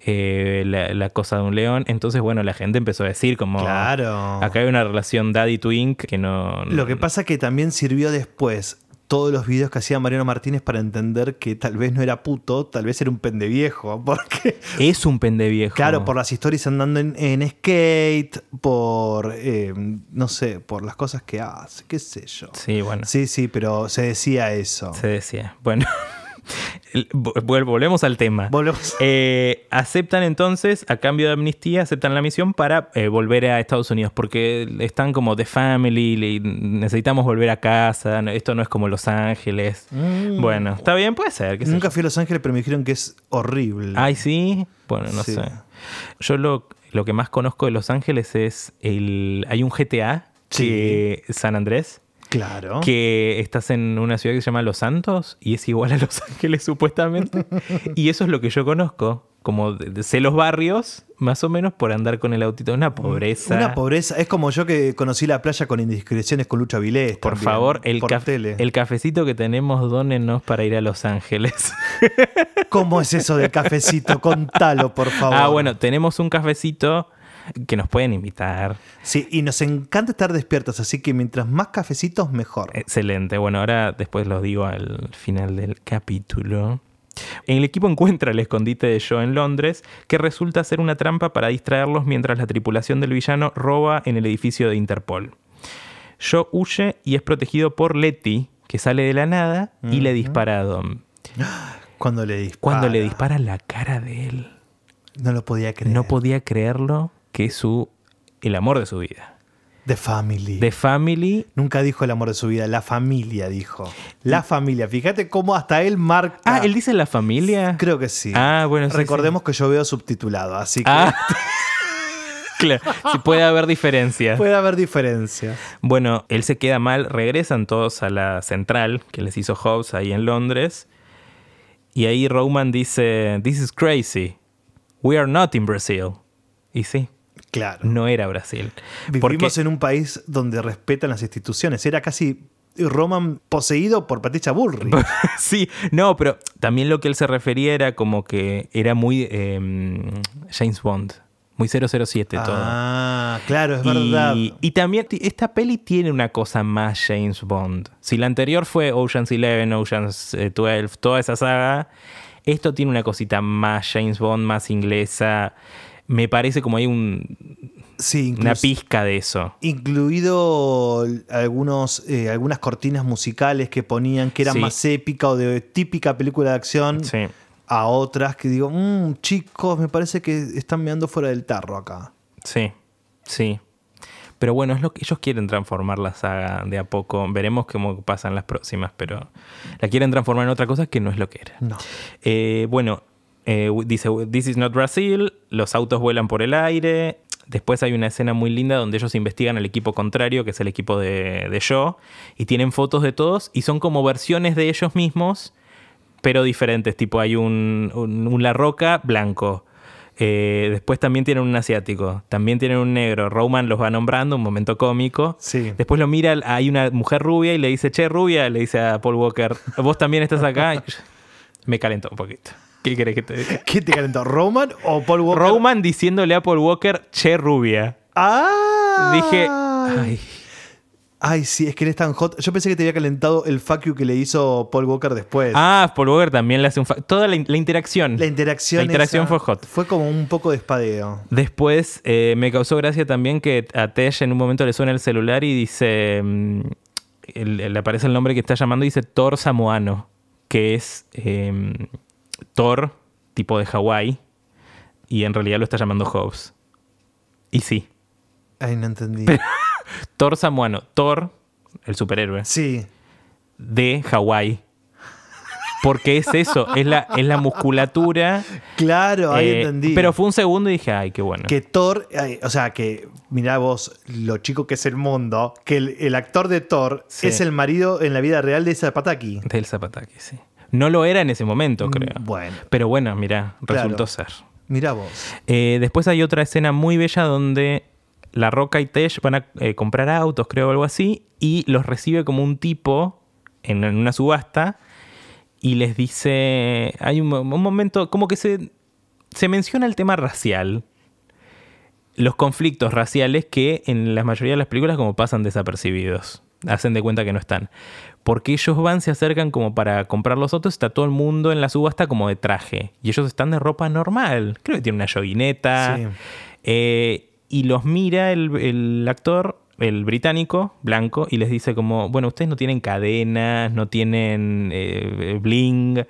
S1: eh, la, la cosa de un león. Entonces, bueno, la gente empezó a decir como...
S2: Claro.
S1: Acá hay una relación daddy twink que no...
S2: Lo que pasa que también sirvió después todos los videos que hacía Mariano Martínez para entender que tal vez no era puto, tal vez era un pendeviejo. [LAUGHS] Porque,
S1: Es un pendeviejo.
S2: claro, por las historias andando en, en skate, por, eh, no sé, por las cosas que hace, qué sé yo.
S1: Sí, bueno.
S2: Sí, sí, pero se decía eso.
S1: Se decía. Bueno. [LAUGHS] Volvemos al tema.
S2: Volvemos.
S1: Eh, aceptan entonces, a cambio de amnistía, aceptan la misión para eh, volver a Estados Unidos, porque están como de family, necesitamos volver a casa, esto no es como Los Ángeles. Bueno, está bien, puede ser. qué
S2: Nunca fui a Los Ángeles, pero me dijeron que es horrible.
S1: Ay, sí. Bueno, no
S2: Sí.
S1: sé. Yo lo, lo que más conozco de Los Ángeles es el. Hay un GTA que San Andrés.
S2: Claro.
S1: Que estás en una ciudad que se llama Los Santos y es igual a Los [LAUGHS] Ángeles supuestamente. [LAUGHS] y eso es lo que yo conozco. Como sé los barrios, más o menos, por andar con el autito. Una pobreza.
S2: Una pobreza. Es como yo que conocí la playa con indiscreciones con Lucha Vilés.
S1: Por
S2: también,
S1: favor, el,
S2: por
S1: caf-
S2: tele.
S1: el cafecito que tenemos, dónenos para ir a Los Ángeles. [LAUGHS]
S2: ¿Cómo es eso del cafecito? Contalo, por favor.
S1: ah, bueno, tenemos un cafecito que nos pueden invitar.
S2: Sí, y nos encanta estar despiertos, así que mientras más cafecitos, mejor.
S1: Excelente. Bueno, ahora después los digo al final del capítulo. El equipo encuentra el escondite de Joe en Londres, que resulta ser una trampa para distraerlos mientras la tripulación del villano roba en el edificio de Interpol. Joe huye y es protegido por Letty, que sale de la nada y le dispara a Dom.
S2: Cuando le dispara.
S1: Cuando le dispara la cara de él,
S2: No lo podía creer.
S1: no podía creerlo que es su, el amor de su vida.
S2: The Family.
S1: The Family
S2: Nunca dijo el amor de su vida, la familia dijo. La familia. Fíjate cómo hasta él marca.
S1: Ah, él dice la familia.
S2: Creo que sí.
S1: Ah, bueno, sí,
S2: Recordemos que yo veo subtitulado, así que
S1: Ah. [LAUGHS] claro, sí puede haber diferencias.
S2: puede haber diferencias.
S1: Bueno, él se queda mal, regresan todos a la central que les hizo Hobbes ahí en Londres. Y ahí Roman dice, This is crazy. We are not in Brazil. Y sí,
S2: Claro.
S1: no era Brasil.
S2: Vivimos en un país donde respetan las instituciones. Era casi Roman poseído por Patricia Bullrich. [LAUGHS]
S1: sí, no, pero también lo que él se refería era como que era muy eh, James Bond, muy 007 todo.
S2: Ah, claro, es
S1: Y,
S2: verdad.
S1: y también esta peli tiene una cosa más James Bond. Si la anterior fue Ocean's Eleven, Ocean's eh, 12, toda esa saga, esto tiene una cosita más James Bond, más inglesa. Me parece como hay un,
S2: Sí,
S1: una pizca de eso.
S2: incluido algunos, eh, algunas cortinas musicales que ponían que eran
S1: Sí.
S2: más épica o de típica película de acción
S1: Sí.
S2: a otras que digo, "Mm, chicos, me parece que están meando fuera del tarro acá.
S1: Sí, sí. Pero bueno, es lo que ellos quieren transformar la saga de a poco. Veremos cómo pasan las próximas, pero la quieren transformar en otra cosa que no es lo que era.
S2: No.
S1: Eh, bueno, eh, dice, This is not Brazil, los autos vuelan por el aire. Después hay una escena muy linda donde ellos investigan al equipo contrario, que es el equipo de, de Joe, y tienen fotos de todos y son como versiones de ellos mismos, pero diferentes. Tipo, hay un, un, un La Roca blanco. Eh, después también tienen un asiático, también tienen un negro. Roman los va nombrando, un momento cómico.
S2: Sí.
S1: Después lo mira, hay una mujer rubia y le dice, che, rubia, le dice a Paul Walker, vos también estás acá. [LAUGHS] Me calentó un poquito. ¿Qué querés que te diga?
S2: ¿Qué te calentó? ¿Roman o Paul Walker?
S1: Roman diciéndole a Paul Walker, che, rubia.
S2: Ah.
S1: Dije, ay,
S2: Ay, sí, es que eres tan hot. Yo pensé que te había calentado el fuck you que le hizo Paul Walker después.
S1: ah, Paul Walker también le hace un... fa- Toda la, in- la interacción.
S2: La interacción.
S1: La interacción fue hot.
S2: Fue como un poco de espadeo.
S1: Después eh, me causó gracia también que a Tesh en un momento le suena el celular y dice, mm, el- le aparece el nombre que está llamando y dice Thor Samoano, que es eh, Thor, tipo de Hawái, y en realidad lo está llamando Hobbes. Y sí,
S2: Ay, no entendí. [LAUGHS]
S1: Thor Samoano, Thor, el superhéroe,
S2: Sí.
S1: de Hawái. Porque es eso, es la, es la musculatura.
S2: Claro, ahí
S1: eh,
S2: entendí.
S1: Pero fue un segundo y dije, ay, qué bueno.
S2: que Thor, ay, o sea, que mirá vos lo chico que es el mundo, que el, el actor de Thor
S1: Sí.
S2: es el marido en la vida real de Zapataki.
S1: Del Zapataki, sí. No lo era en ese momento, creo.
S2: Mm, Bueno,
S1: Pero bueno, mira,
S2: Claro.
S1: resultó ser.
S2: mirá vos.
S1: Eh, después hay otra escena muy bella donde La Roca y Tesh van a eh, comprar autos, creo, o algo así, y los recibe como un tipo en, en una subasta y les dice. Hay un, un momento, como que se, se menciona el tema racial. Los conflictos raciales que en la mayoría de las películas como pasan desapercibidos. Hacen de cuenta que no están. Porque ellos van, se acercan como para comprar los autos, está todo el mundo en la subasta como de traje. Y ellos están de ropa normal. Creo que tienen una joguineta.
S2: Sí.
S1: Eh, y los mira el, el actor, el británico, blanco, y les dice como, bueno, ustedes no tienen cadenas, no tienen eh, bling.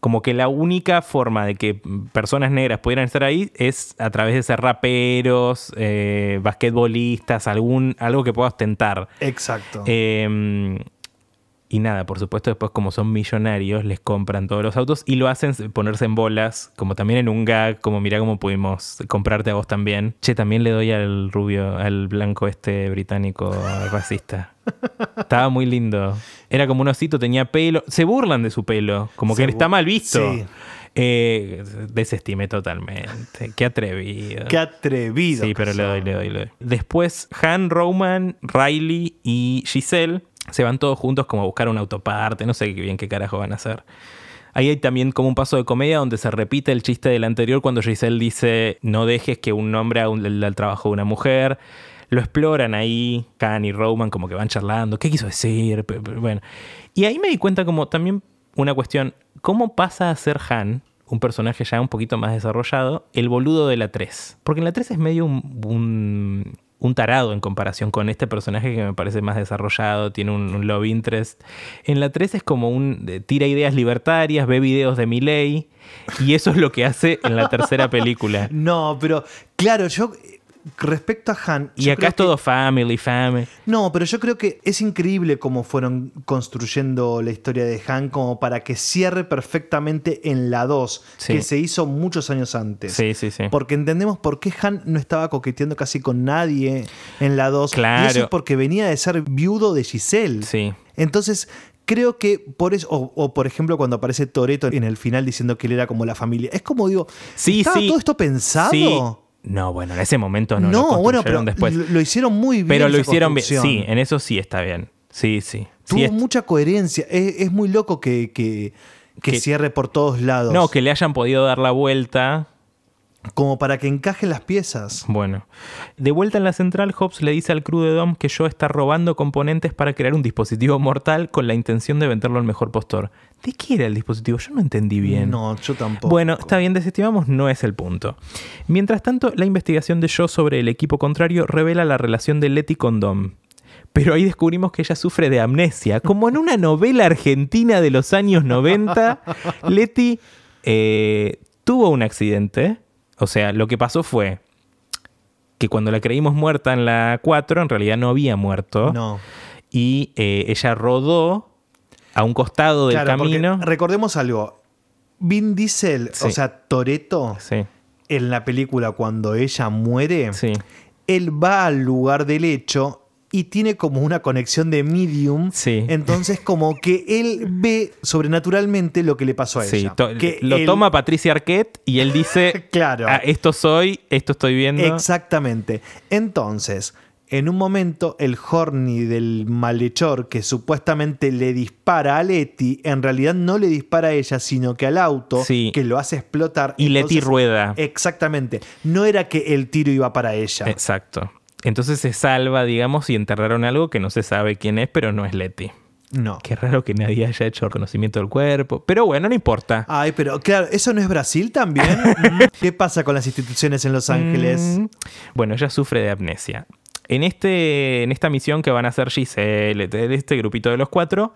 S1: como que la única forma de que personas negras pudieran estar ahí es a través de ser raperos, eh, basquetbolistas, algún, algo que pueda ostentar.
S2: Exacto.
S1: Eh, y nada, por supuesto, después como son millonarios, les compran todos los autos y lo hacen ponerse en bolas, como también en un gag, como mira cómo pudimos comprarte a vos también. Che, también le doy al rubio, al blanco este británico racista. Estaba muy lindo. Era como un osito, tenía pelo. Se burlan de su pelo, como que
S2: Se
S1: está mal visto.
S2: Sí.
S1: Eh, desestimé totalmente. Qué atrevido.
S2: Qué atrevido.
S1: Sí, pero le doy, le doy, le doy. Después, Han, Roman, Riley y Giselle se van todos juntos como a buscar un autoparte. No sé bien qué carajo van a hacer. Ahí hay también como un paso de comedia donde se repite el chiste del anterior cuando Giselle dice no dejes que un hombre haga el, trabajo de una mujer. Lo exploran ahí, Khan y Roman como que van charlando. ¿Qué quiso decir? Bueno. Y ahí me di cuenta como también una cuestión. ¿Cómo pasa a ser Han, un personaje ya un poquito más desarrollado, el boludo de la 3? Porque en la 3 es medio un- un tarado en comparación con este personaje que me parece más desarrollado, tiene un, un love interest. En la 3 es como un... tira ideas libertarias, ve videos de Miley y eso es lo que hace en la tercera película. [LAUGHS]
S2: No, pero claro, yo respecto a Han.
S1: Y acá es todo family, family.
S2: No, pero yo creo que es increíble cómo fueron construyendo la historia de Han como para que cierre perfectamente en la 2,
S1: Sí.
S2: que se hizo muchos años antes.
S1: Sí, sí, sí.
S2: Porque entendemos por qué Han no estaba coqueteando casi con nadie en la 2. Y
S1: Claro.
S2: eso es porque venía de ser viudo de Giselle.
S1: Sí.
S2: Entonces, creo que por eso, o, o, por ejemplo cuando aparece Toreto en el final diciendo que él era como la familia, es como digo,
S1: Sí,
S2: ¿estaba
S1: sí.
S2: todo esto pensado?
S1: Sí. No, bueno, en ese momento no.
S2: No,
S1: lo
S2: bueno, pero
S1: después.
S2: lo, lo hicieron muy bien.
S1: Pero lo hicieron bien. Sí, en eso sí está bien. Sí, sí.
S2: Tuvo
S1: Sí,
S2: mucha coherencia. Es, es muy loco que, que- que
S1: Que-
S2: cierre por todos lados.
S1: No, que le hayan podido dar la vuelta.
S2: Como para que encajen las piezas.
S1: Bueno. De vuelta en la central, Hobbs le dice al crew de Dom que Joe está robando componentes para crear un dispositivo mortal con la intención de venderlo al mejor postor. ¿De qué era el dispositivo? Yo no entendí bien.
S2: No, yo tampoco.
S1: Bueno, está bien, desestimamos, no es el punto. Mientras tanto, la investigación de Joe sobre el equipo contrario revela la relación de Letty con Dom. Pero ahí descubrimos que ella sufre de amnesia. Como en una novela argentina de los años 90, [LAUGHS] Letty eh, tuvo un accidente. O sea, lo que pasó fue que cuando la creímos muerta en la 4, en realidad no había muerto.
S2: No.
S1: Y eh, ella rodó a un costado del
S2: Claro,
S1: camino.
S2: recordemos algo. Vin Diesel,
S1: Sí.
S2: o sea, Toreto,
S1: Sí,
S2: en la película cuando ella muere,
S1: sí.
S2: él va al lugar del hecho y tiene como una conexión de medium.
S1: Sí.
S2: Entonces, como que él ve sobrenaturalmente lo que le pasó a
S1: Sí,
S2: ella.
S1: to-
S2: Que
S1: lo
S2: él-
S1: toma Patricia Arquette y él dice, [LAUGHS]
S2: Claro.
S1: "Ah, esto soy, esto estoy viendo.
S2: Exactamente. Entonces, en un momento, el horny del malhechor que supuestamente le dispara a Leti, en realidad no le dispara a ella, sino que al auto,
S1: Sí.
S2: que lo hace explotar.
S1: Y Leti
S2: Entonces,
S1: rueda.
S2: Exactamente. No era que el tiro iba para ella.
S1: Exacto. Entonces se salva, digamos, y enterraron algo que no se sabe quién es, pero no es Leti.
S2: No.
S1: Qué raro que nadie haya hecho reconocimiento del cuerpo. Pero bueno, no importa.
S2: Ay, pero claro, ¿eso no es Brasil también? Mm. [LAUGHS] ¿Qué pasa con las instituciones en Los Ángeles?
S1: Mm, Bueno, ella sufre de amnesia. En, este, en esta misión que van a hacer Giselle, de este grupito de los cuatro,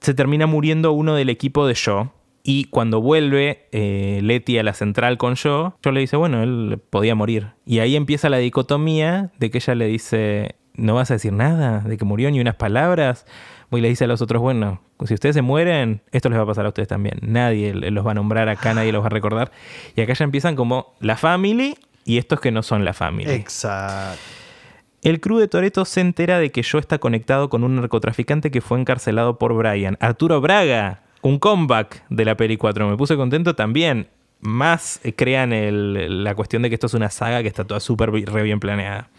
S1: se termina muriendo uno del equipo de Joe. Y cuando vuelve eh, Letty a la central con Joe, Joe le dice, bueno, él podía morir. Y ahí empieza la dicotomía de que ella le dice, no vas a decir nada, de que murió ni unas palabras. Y le dice a los otros, bueno, si ustedes se mueren, esto les va a pasar a ustedes también. Nadie los va a nombrar acá, nadie los va a recordar. Y acá ya empiezan como la family y estos que no son la family.
S2: Exacto.
S1: El crew de Toreto se entera de que Joe está conectado con un narcotraficante que fue encarcelado por Brian. Arturo Braga, un comeback de la peli 4. Me puse contento también. Más eh, crean el- la cuestión de que esto es una saga que está toda súper re bien planeada.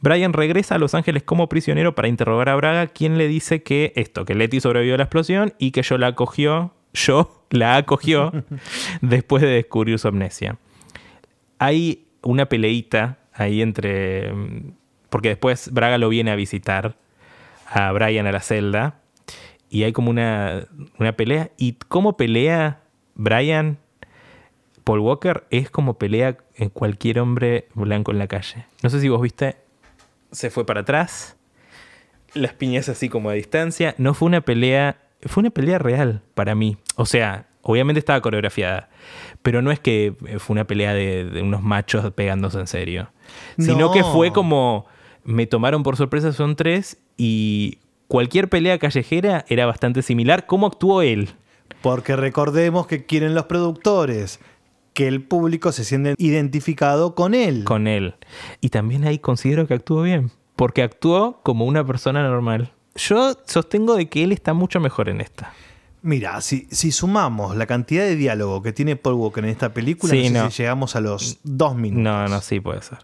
S1: Brian regresa a Los Ángeles como prisionero para interrogar a Braga, quien le dice que esto, que Letty sobrevivió a la explosión y que yo la acogió, yo la acogió [LAUGHS] después de descubrir su amnesia. Hay una peleita ahí entre. mm, Porque después Braga lo viene a visitar a Brian a la celda. Y hay como una, una pelea. Y cómo pelea Brian, Paul Walker, es como pelea en cualquier hombre blanco en la calle. No sé si vos viste. Se fue para atrás. Las piñas así como a distancia. No fue una pelea. Fue una pelea real para mí. O sea, Obviamente estaba coreografiada, pero no es que fue una pelea de, de unos machos pegándose en serio, sino
S2: No.
S1: que fue como me tomaron por sorpresa, son tres, y cualquier pelea callejera era bastante similar. ¿Cómo actuó él?
S2: Porque recordemos que quieren los productores que el público se siente identificado con él.
S1: Con él. Y también ahí considero que actuó bien, porque actuó como una persona normal. Yo sostengo de que él está mucho mejor en esta.
S2: Mira, si, si sumamos la cantidad de diálogo que tiene Paul Walker en esta película,
S1: Sí,
S2: no sé
S1: no.
S2: si llegamos a los dos minutos.
S1: No, no, sí puede ser.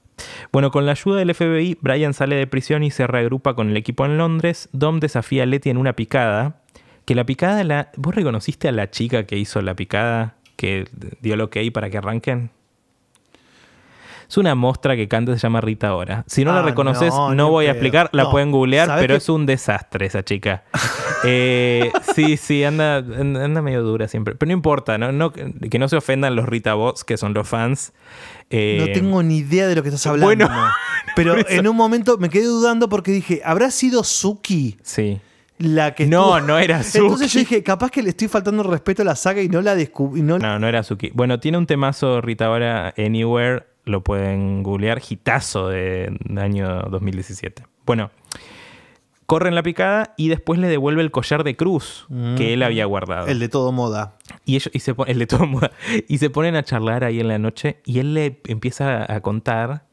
S1: Bueno, con la ayuda del FBI, Brian sale de prisión y se reagrupa con el equipo en Londres. Dom desafía a Letty en una picada. Que la picada, la... ¿vos reconociste a la chica que hizo la picada? Que dio el ok para que arranquen. Es una mostra que canta, se llama Rita Ora. Si no la
S2: Ah,
S1: reconoces,
S2: no,
S1: voy a explicar, la
S2: No,
S1: pueden googlear,
S2: ¿sabes
S1: pero es un desastre esa chica. [LAUGHS] Eh, sí, sí, anda, anda medio dura siempre. Pero no importa, ¿no? No- que no se ofendan los Rita Bots, que son los fans. Eh,
S2: No tengo ni idea de lo que estás hablando.
S1: bueno, [LAUGHS] [LAUGHS]
S2: no. Pero en un momento me quedé dudando porque dije, ¿habrá sido Suki
S1: Sí.
S2: la que
S1: No,
S2: estuvo-
S1: no era
S2: Entonces yo
S1: Suki.
S2: dije, capaz que le estoy faltando respeto a la saga y no la descubrí. No...
S1: No, no era Suki. Bueno, tiene un temazo Rita Ora Anywhere, lo pueden googlear, hitazo de, de año 2017. Bueno, corre en la picada y después le devuelve el collar de cruz que él había guardado.
S2: El de todo moda.
S1: Y ellos, y se el de todo moda. y se ponen a charlar ahí en la noche y él le empieza a contar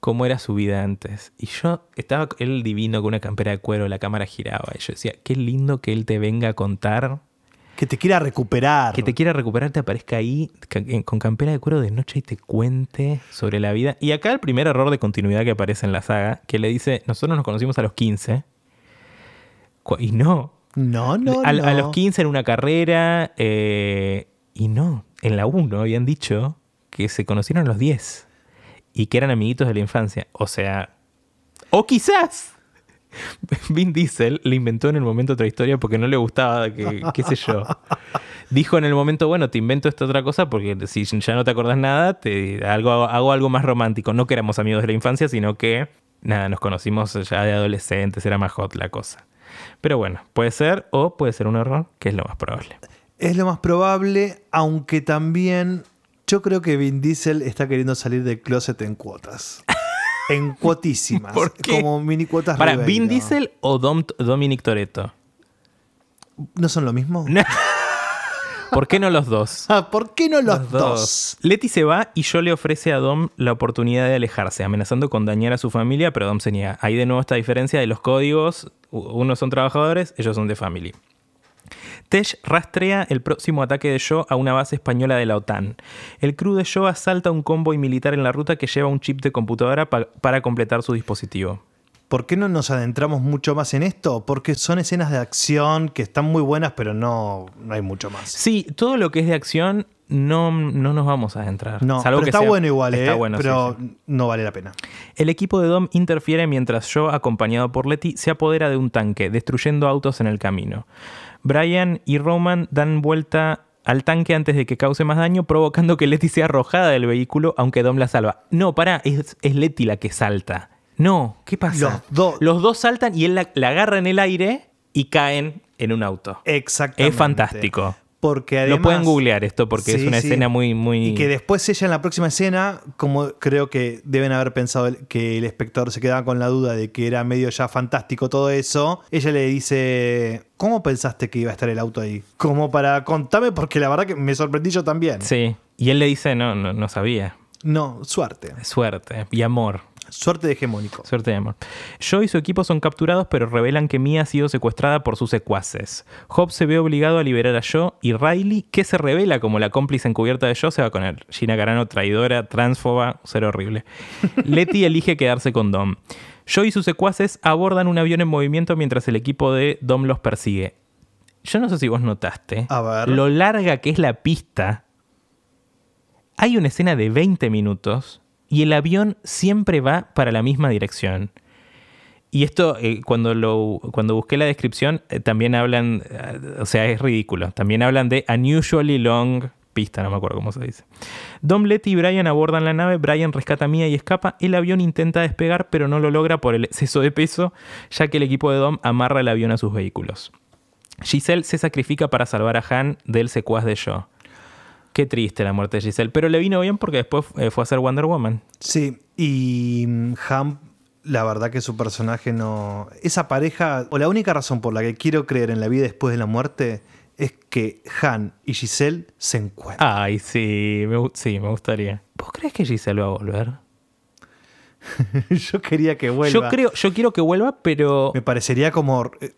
S1: cómo era su vida antes. Y yo estaba él divino con una campera de cuero, la cámara giraba. Y yo decía, qué lindo que él te venga a contar
S2: Que te quiera recuperar.
S1: que te quiera recuperar, te aparezca ahí con campera de cuero de noche y te cuente sobre la vida. Y acá el primer error de continuidad que aparece en la saga, que le dice, nosotros nos conocimos a los 15. Cu- Y no.
S2: No, no,
S1: a,
S2: no.
S1: a los 15 en una carrera. eh, y no. En la 1 habían dicho que se conocieron a los 10. Y que eran amiguitos de la infancia. O sea. O quizás. [LAUGHS] Vin Diesel le inventó en el momento otra historia porque no le gustaba, que, qué sé yo. [LAUGHS] Dijo en el momento, bueno, te invento esta otra cosa porque si ya no te acordás nada, te algo, hago algo más romántico. No que éramos amigos de la infancia, sino que, nada, nos conocimos ya de adolescentes, era más hot la cosa. Pero bueno, puede ser o puede ser un error, que es lo más probable.
S2: Es lo más probable, aunque también yo creo que Vin Diesel está queriendo salir del closet en cuotas. En cuotísimas. [LAUGHS]
S1: ¿Por qué?
S2: Como mini cuotas
S1: Para,
S2: Ribeiro.
S1: ¿Vin Diesel o Dom, Dominic Toretto?
S2: ¿No son lo mismo?
S1: ¿Por qué no los dos? [LAUGHS]
S2: Ah, ¿Por qué no los, dos?
S1: Letty se va y yo le ofrece a Dom la oportunidad de alejarse, amenazando con dañar a su familia, pero Dom se niega. Ahí de nuevo esta diferencia de los códigos. Unos son trabajadores, ellos son de family. Tesh rastrea el próximo ataque de Shaw a una base española de la OTAN. El crew de Shaw asalta un convoy militar en la ruta que lleva un chip de computadora pa- para completar su dispositivo.
S2: ¿Por qué no nos adentramos mucho más en esto? Porque son escenas de acción que están muy buenas, pero no, no hay mucho más.
S1: Sí, todo lo que es de acción no, no nos vamos a adentrar.
S2: No,
S1: salvo
S2: pero
S1: que
S2: está
S1: sea-
S2: bueno igual,
S1: está
S2: ¿eh?
S1: bueno, sí,
S2: pero
S1: sí.
S2: no vale la pena.
S1: El equipo de Dom interfiere mientras Joe, acompañado por Letty, se apodera de un tanque, destruyendo autos en el camino. Brian y Roman dan vuelta al tanque antes de que cause más daño, provocando que Letty sea arrojada del vehículo, aunque Dom la salva. No, pará, es, es Letty la que salta. No, ¿qué pasa?
S2: Los dos.
S1: Los dos saltan y él la, la agarra en el aire y caen en un auto.
S2: Exactamente.
S1: Es fantástico.
S2: Porque además,
S1: Lo pueden googlear esto porque es una
S2: sí.
S1: escena muy, muy...
S2: Y que después ella en la próxima escena, como creo que deben haber pensado que el espectador se quedaba con la duda de que era medio ya fantástico todo eso, ella le dice, ¿cómo pensaste que iba a estar el auto ahí? Como para contame porque la verdad que me sorprendí yo también.
S1: Sí. Y él le dice, no, no, no sabía.
S2: No, suerte.
S1: Suerte y amor.
S2: Suerte de hegemónico.
S1: Suerte y amor. Joe y su equipo son capturados, pero revelan que Mia ha sido secuestrada por sus secuaces. Hobbs se ve obligado a liberar a Joe y Riley, que se revela como la cómplice encubierta de Joe, se va con él. Gina Carano, traidora, transfoba, ser horrible. [LAUGHS] Letty elige quedarse con Dom. Joe y sus secuaces abordan un avión en movimiento mientras el equipo de Dom los persigue. Yo no sé si vos notaste
S2: A ver.
S1: lo larga que es la pista. Hay una escena de 20 minutos y el avión siempre va para la misma dirección. Y esto, eh, cuando, cuando busqué la descripción, eh, también hablan, eh, o sea, es ridículo. También hablan de unusually long pista, no me acuerdo cómo se dice. Dom, Letty y Brian abordan la nave, Brian rescata a Mia y escapa. El avión intenta despegar, pero no lo logra por el exceso de peso, ya que el equipo de Dom amarra el avión a sus vehículos. Giselle se sacrifica para salvar a Han del secuaz de Joe. Qué triste la muerte de Giselle. Pero le vino bien porque después eh, fue a ser Wonder Woman.
S2: Sí, y mm, Ham, la verdad que su personaje no... Esa pareja, o la única razón por la que quiero creer en la vida después de la muerte, es que Han y Giselle se encuentran.
S1: Ay, sí, me, sí, me gustaría. ¿Vos crees que Giselle va a volver? [LAUGHS]
S2: Yo quería que vuelva.
S1: Yo creo, yo quiero que vuelva, pero
S2: Me parecería como... eh,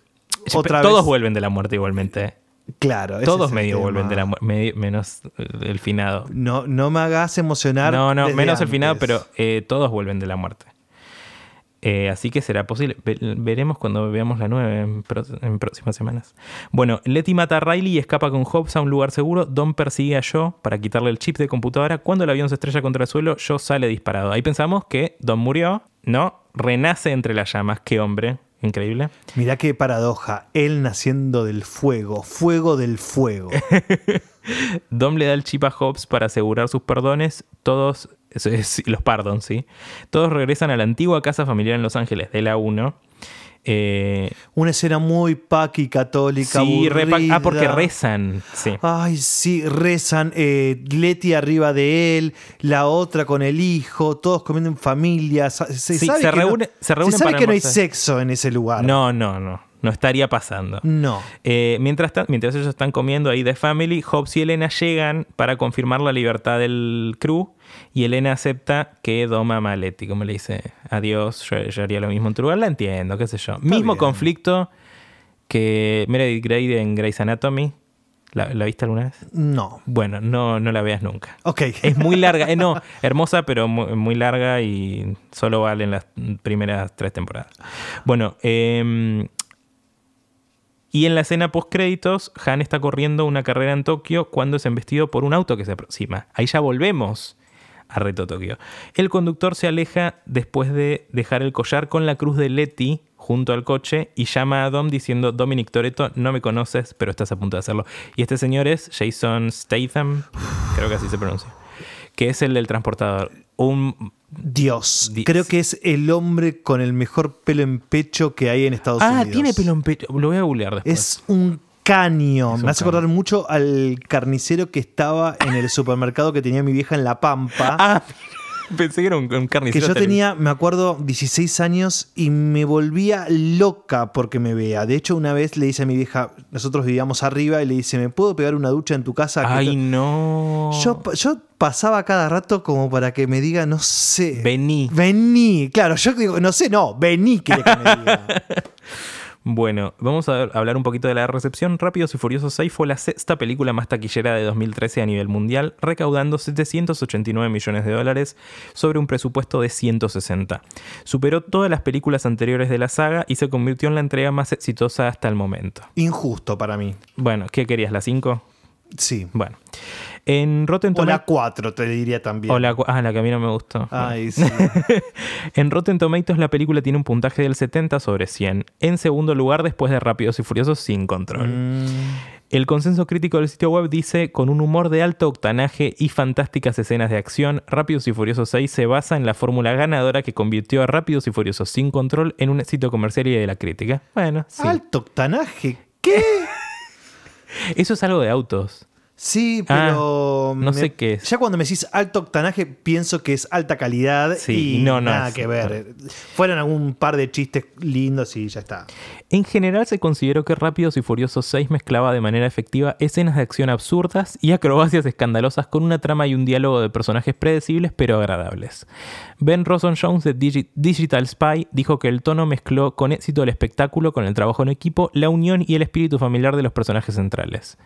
S2: otra
S1: todos
S2: vez...
S1: vuelven de la muerte igualmente.
S2: Claro.
S1: Todos medio vuelven de la muerte, menos el finado.
S2: No, no me hagas emocionar.
S1: No, no,
S2: desde
S1: menos el finado, pero eh, todos vuelven de la muerte. Eh, así que será posible. Ve- veremos cuando veamos la 9 en, pro- en próximas semanas. Bueno, Letty mata a Riley y escapa con Hobbs a un lugar seguro. Don persigue a Joe para quitarle el chip de computadora. Cuando el avión se estrella contra el suelo, Joe sale disparado. Ahí pensamos que Don murió. No, renace entre las llamas. Qué hombre. Increíble.
S2: Mirá qué paradoja. Él naciendo del fuego. Fuego del fuego. [LAUGHS]
S1: Dom le da el chip a Hobbs para asegurar sus perdones. Todos, los pardon, ¿sí? Todos regresan a la antigua casa familiar en Los Ángeles de la 1. Eh,
S2: Una escena muy paqui católica.
S1: sí, ah, porque rezan. Sí.
S2: Ay, sí, rezan. Eh, Leti arriba de él, la otra con el hijo, todos comiendo en familia. Se,
S1: Sí,
S2: sabe
S1: se
S2: que no-
S1: se reúnen
S2: sabe
S1: para
S2: que no hay sexo en ese lugar.
S1: No, no, no. No estaría pasando.
S2: No.
S1: Eh, mientras, mientras ellos están comiendo ahí de Family, Hobbs y Elena llegan para confirmar la libertad del crew y Elena acepta que doma a Maletti, como le dice, adiós, yo, yo haría lo mismo en tu lugar, la entiendo, qué sé yo. Mismo
S2: bien.
S1: conflicto que Meredith Grey en Grey's Anatomy. ¿La, la viste alguna vez?
S2: No.
S1: Bueno, no, no la veas nunca.
S2: Ok. [LAUGHS]
S1: Es muy larga, eh, no, [LAUGHS] hermosa, pero muy, muy larga y solo valen las primeras tres temporadas. Bueno, eh, y en la escena post créditos, Han está corriendo una carrera en Tokio cuando es embestido por un auto que se aproxima. Ahí ya volvemos a Reto Tokio. El conductor se aleja después de dejar el collar con la cruz de Letty junto al coche y llama a Dom diciendo, Dominic Toretto, no me conoces, pero estás a punto de hacerlo. Y este señor es Jason Statham, creo que así se pronuncia, que es el del transportador. Un...
S2: Dios.
S1: Di-
S2: Creo que es el hombre con el mejor pelo en pecho que hay en Estados
S1: Ah,
S2: Unidos.
S1: tiene pelo en pecho. Lo voy a googlear después.
S2: Es un caño. Me hace
S1: caño.
S2: acordar mucho al carnicero que estaba en el supermercado que tenía mi vieja en La Pampa. [LAUGHS]
S1: Ah, pensé que era un, un
S2: que
S1: carnicero.
S2: yo tenía, me acuerdo, 16 años y me volvía loca porque me vea. De hecho, una vez le dice a mi vieja, nosotros vivíamos arriba y le dice, ¿me puedo pegar una ducha en tu casa?
S1: Ay,
S2: to-?"
S1: no.
S2: yo, yo pasaba cada rato como para que me diga, no sé.
S1: Vení.
S2: Vení. Claro, yo digo, no sé, no, vení, quería que me diga. [LAUGHS]
S1: Bueno, vamos a hablar un poquito de la recepción. Rápidos y Furiosos 6 fue la sexta película más taquillera de 2013 a nivel mundial, recaudando 789 millones de dólares sobre un presupuesto de 160. Superó todas las películas anteriores de la saga y se convirtió en la entrega más exitosa hasta el momento.
S2: Injusto para mí.
S1: Bueno, ¿qué querías? ¿La 5?
S2: Sí.
S1: Bueno. En Rotten
S2: O la
S1: Tomatoes...
S2: 4, te diría también.
S1: o la ah, la que a mí no me gustó.
S2: Ay, [LAUGHS] sí.
S1: En Rotten Tomatoes la película tiene un puntaje del 70 sobre 100. En segundo lugar después de Rápidos y Furiosos sin control.
S2: Mm,
S1: El consenso crítico del sitio web dice, con un humor de alto octanaje y fantásticas escenas de acción, Rápidos y Furiosos 6 se basa en la fórmula ganadora que convirtió a Rápidos y Furiosos sin control en un éxito comercial y de la crítica. Bueno, sí.
S2: Alto octanaje. ¿Qué? [LAUGHS]
S1: Eso es algo de autos.
S2: Sí,
S1: Ah,
S2: pero.
S1: no
S2: me-
S1: sé qué es.
S2: Ya cuando me decís alto octanaje, pienso que es alta calidad
S1: Sí,
S2: y
S1: no, no
S2: nada
S1: es-
S2: que ver. Fueron algún par de chistes lindos y ya está.
S1: En general se consideró que Rápidos y Furiosos 6 mezclaba de manera efectiva escenas de acción absurdas y acrobacias escandalosas con una trama y un diálogo de personajes predecibles pero agradables. Ben Roson Jones de Digi- Digital Spy dijo que el tono mezcló con éxito el espectáculo con el trabajo en equipo, la unión y el espíritu familiar de los personajes centrales.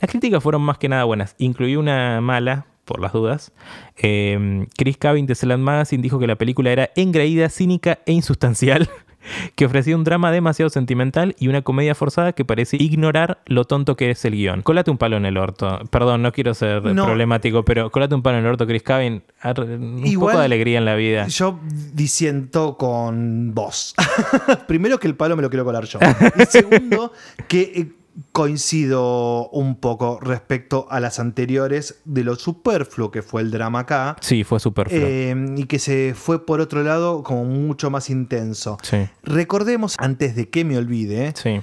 S1: Las críticas fueron más que nada buenas, incluí una mala, por las dudas. Eh, Chris Cabin de Slant Magazine dijo que la película era engreída, cínica e insustancial, [LAUGHS] que ofrecía un drama demasiado sentimental y una comedia forzada que parece ignorar lo tonto que es el guion. Colate un palo en el orto. Perdón, no quiero ser
S2: No.
S1: problemático, pero colate un palo en el orto, Chris Cabin. Un
S2: Igual-
S1: poco de alegría en la vida.
S2: Yo disiento con vos. [LAUGHS] Primero que el palo me lo quiero colar yo. [LAUGHS] Y segundo, que eh, coincido un poco respecto a las anteriores de lo superfluo que fue el drama acá.
S1: Sí, fue súper
S2: eh, y que se fue por otro lado como mucho más intenso.
S1: Sí,
S2: Recordemos, antes de que me olvide,
S1: sí.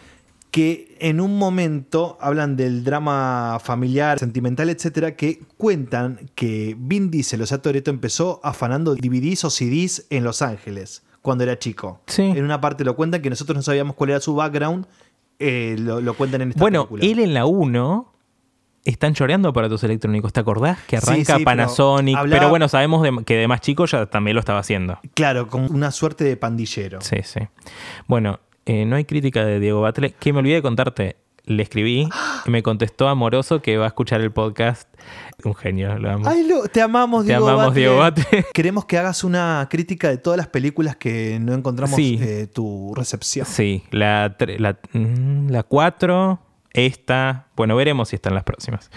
S2: que en un momento hablan del drama familiar, sentimental, etcétera, que cuentan que Vin Diesel, o sea, Toreto empezó afanando DVDs o CDs en Los Ángeles cuando era chico.
S1: Sí.
S2: En una parte lo cuentan que nosotros no sabíamos cuál era su background, eh, lo, lo cuentan en esta
S1: Bueno,
S2: película.
S1: él en la 1 están choreando aparatos electrónicos, ¿te acordás? Que arranca
S2: sí,
S1: Panasonic, pero,
S2: hablaba-
S1: bueno, sabemos de- que de más chico ya también lo estaba haciendo.
S2: Claro, con una suerte de pandillero.
S1: Sí, sí. Bueno, eh, no hay crítica de Diego Batle, que me olvidé de contarte. Le escribí y [GASPS] me contestó amoroso que va a escuchar el podcast. Un genio, lo amo.
S2: Ay, lo- te amamos,
S1: Te
S2: Diego
S1: amamos,
S2: Batle.
S1: Diego Batle. [LAUGHS]
S2: Queremos que hagas una crítica de todas las películas que no encontramos
S1: Sí.
S2: eh, tu recepción.
S1: Sí, la 4, la, mm, la cuatro, esta, bueno, veremos si están las próximas.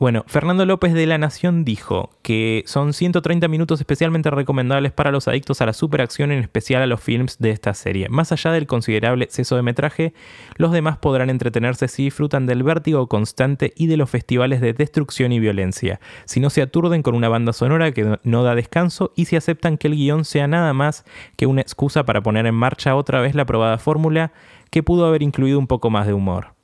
S1: Bueno, Fernando López de La Nación dijo que son 130 minutos especialmente recomendables para los adictos a la superacción, en especial a los films de esta serie. Más allá del considerable exceso de metraje, los demás podrán entretenerse si disfrutan del vértigo constante y de los festivales de destrucción y violencia, si no se aturden con una banda sonora que no da descanso y si aceptan que el guion sea nada más que una excusa para poner en marcha otra vez la probada fórmula que pudo haber incluido un poco más de humor.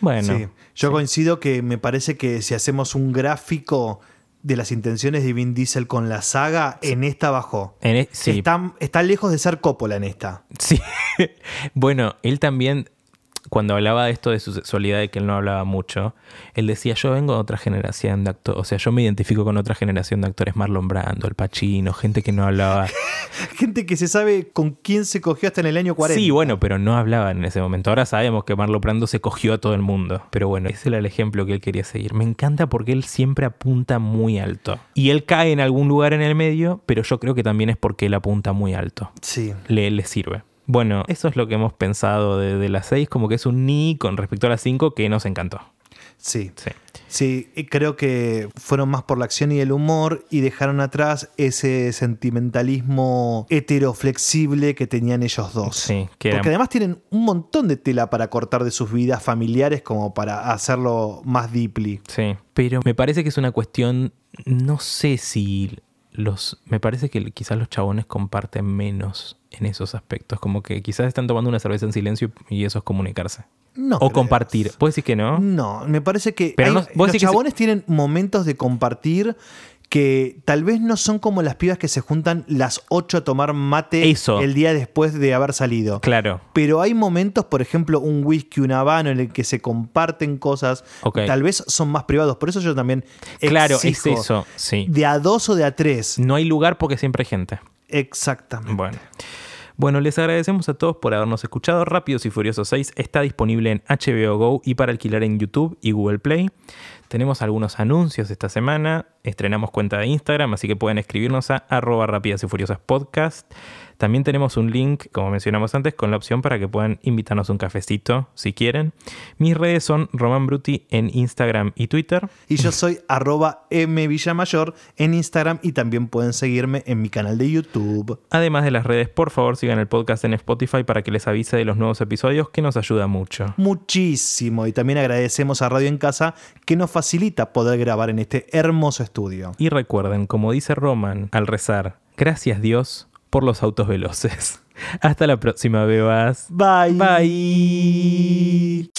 S1: Bueno,
S2: Sí. Yo coincido que me parece que si hacemos un gráfico de las intenciones de Vin Diesel con la saga, en esta bajó.
S1: en e- sí,
S2: Está, está lejos de ser Coppola en esta.
S1: Sí. [LAUGHS] bueno, él también, cuando hablaba de esto de su sexualidad, de que él no hablaba mucho, él decía, yo vengo de otra generación de actores, o sea, yo me identifico con otra generación de actores, Marlon Brando, El Pacino, gente que no hablaba. [LAUGHS]
S2: Gente que se sabe con quién se cogió hasta en el año 40.
S1: Sí, bueno, pero no hablaban en ese momento. Ahora sabemos que Marlon Brando se cogió a todo el mundo. Pero bueno, ese era el ejemplo que él quería seguir. Me encanta porque él siempre apunta muy alto. Y él cae en algún lugar en el medio, pero yo creo que también es porque él apunta muy alto.
S2: Sí.
S1: le, le sirve. Bueno, eso es lo que hemos pensado de, de las 6, como que es un ni con respecto a las 5 que nos encantó.
S2: Sí.
S1: Sí.
S2: Sí, y creo que fueron más por la acción y el humor y dejaron atrás ese sentimentalismo heteroflexible que tenían ellos dos.
S1: Sí, que
S2: Porque además tienen un montón de tela para cortar de sus vidas familiares como para hacerlo más deeply.
S1: Sí. Pero me parece que es una cuestión, no sé si los... Me parece que quizás los chabones comparten menos en esos aspectos. Como que quizás están tomando una cerveza en silencio y eso es comunicarse.
S2: No
S1: o compartir. ¿Puedes decir que no?
S2: No, me parece que
S1: Pero
S2: hay-
S1: no- vos
S2: los
S1: que
S2: chabones tienen momentos de compartir que tal vez no son como las pibas que se juntan las 8 a tomar mate
S1: Eso.
S2: el día después de haber salido.
S1: Claro.
S2: Pero hay momentos, por ejemplo, un whisky, un habano, en el que se comparten cosas.
S1: Ok.
S2: Tal vez son más privados. Por eso yo también.
S1: Claro, es eso. Sí.
S2: De a dos o de a tres.
S1: No hay lugar porque siempre hay gente.
S2: Exactamente.
S1: Bueno. Bueno, les agradecemos a todos por habernos escuchado. Rápidos y Furiosos 6 está disponible en HBO Go y para alquilar en YouTube y Google Play. Tenemos algunos anuncios esta semana. Estrenamos cuenta de Instagram, así que pueden escribirnos a arroba rápidas y furiosas podcast. También tenemos un link, como mencionamos antes, con la opción para que puedan invitarnos un cafecito si quieren. Mis redes son Roman Bruti en Instagram y Twitter.
S2: Y yo soy [LAUGHS] arroba mvillamayor en Instagram y también pueden seguirme en mi canal de YouTube.
S1: Además de las redes, por favor sigan el podcast en Spotify para que les avise de los nuevos episodios, que nos ayuda mucho.
S2: Muchísimo. Y también agradecemos a Radio en Casa que nos facilita poder grabar en este hermoso estudio.
S1: Y recuerden, como dice Roman al rezar, gracias Dios por los autos veloces. [LAUGHS] Hasta la próxima, bebas.
S2: Bye.
S1: Bye.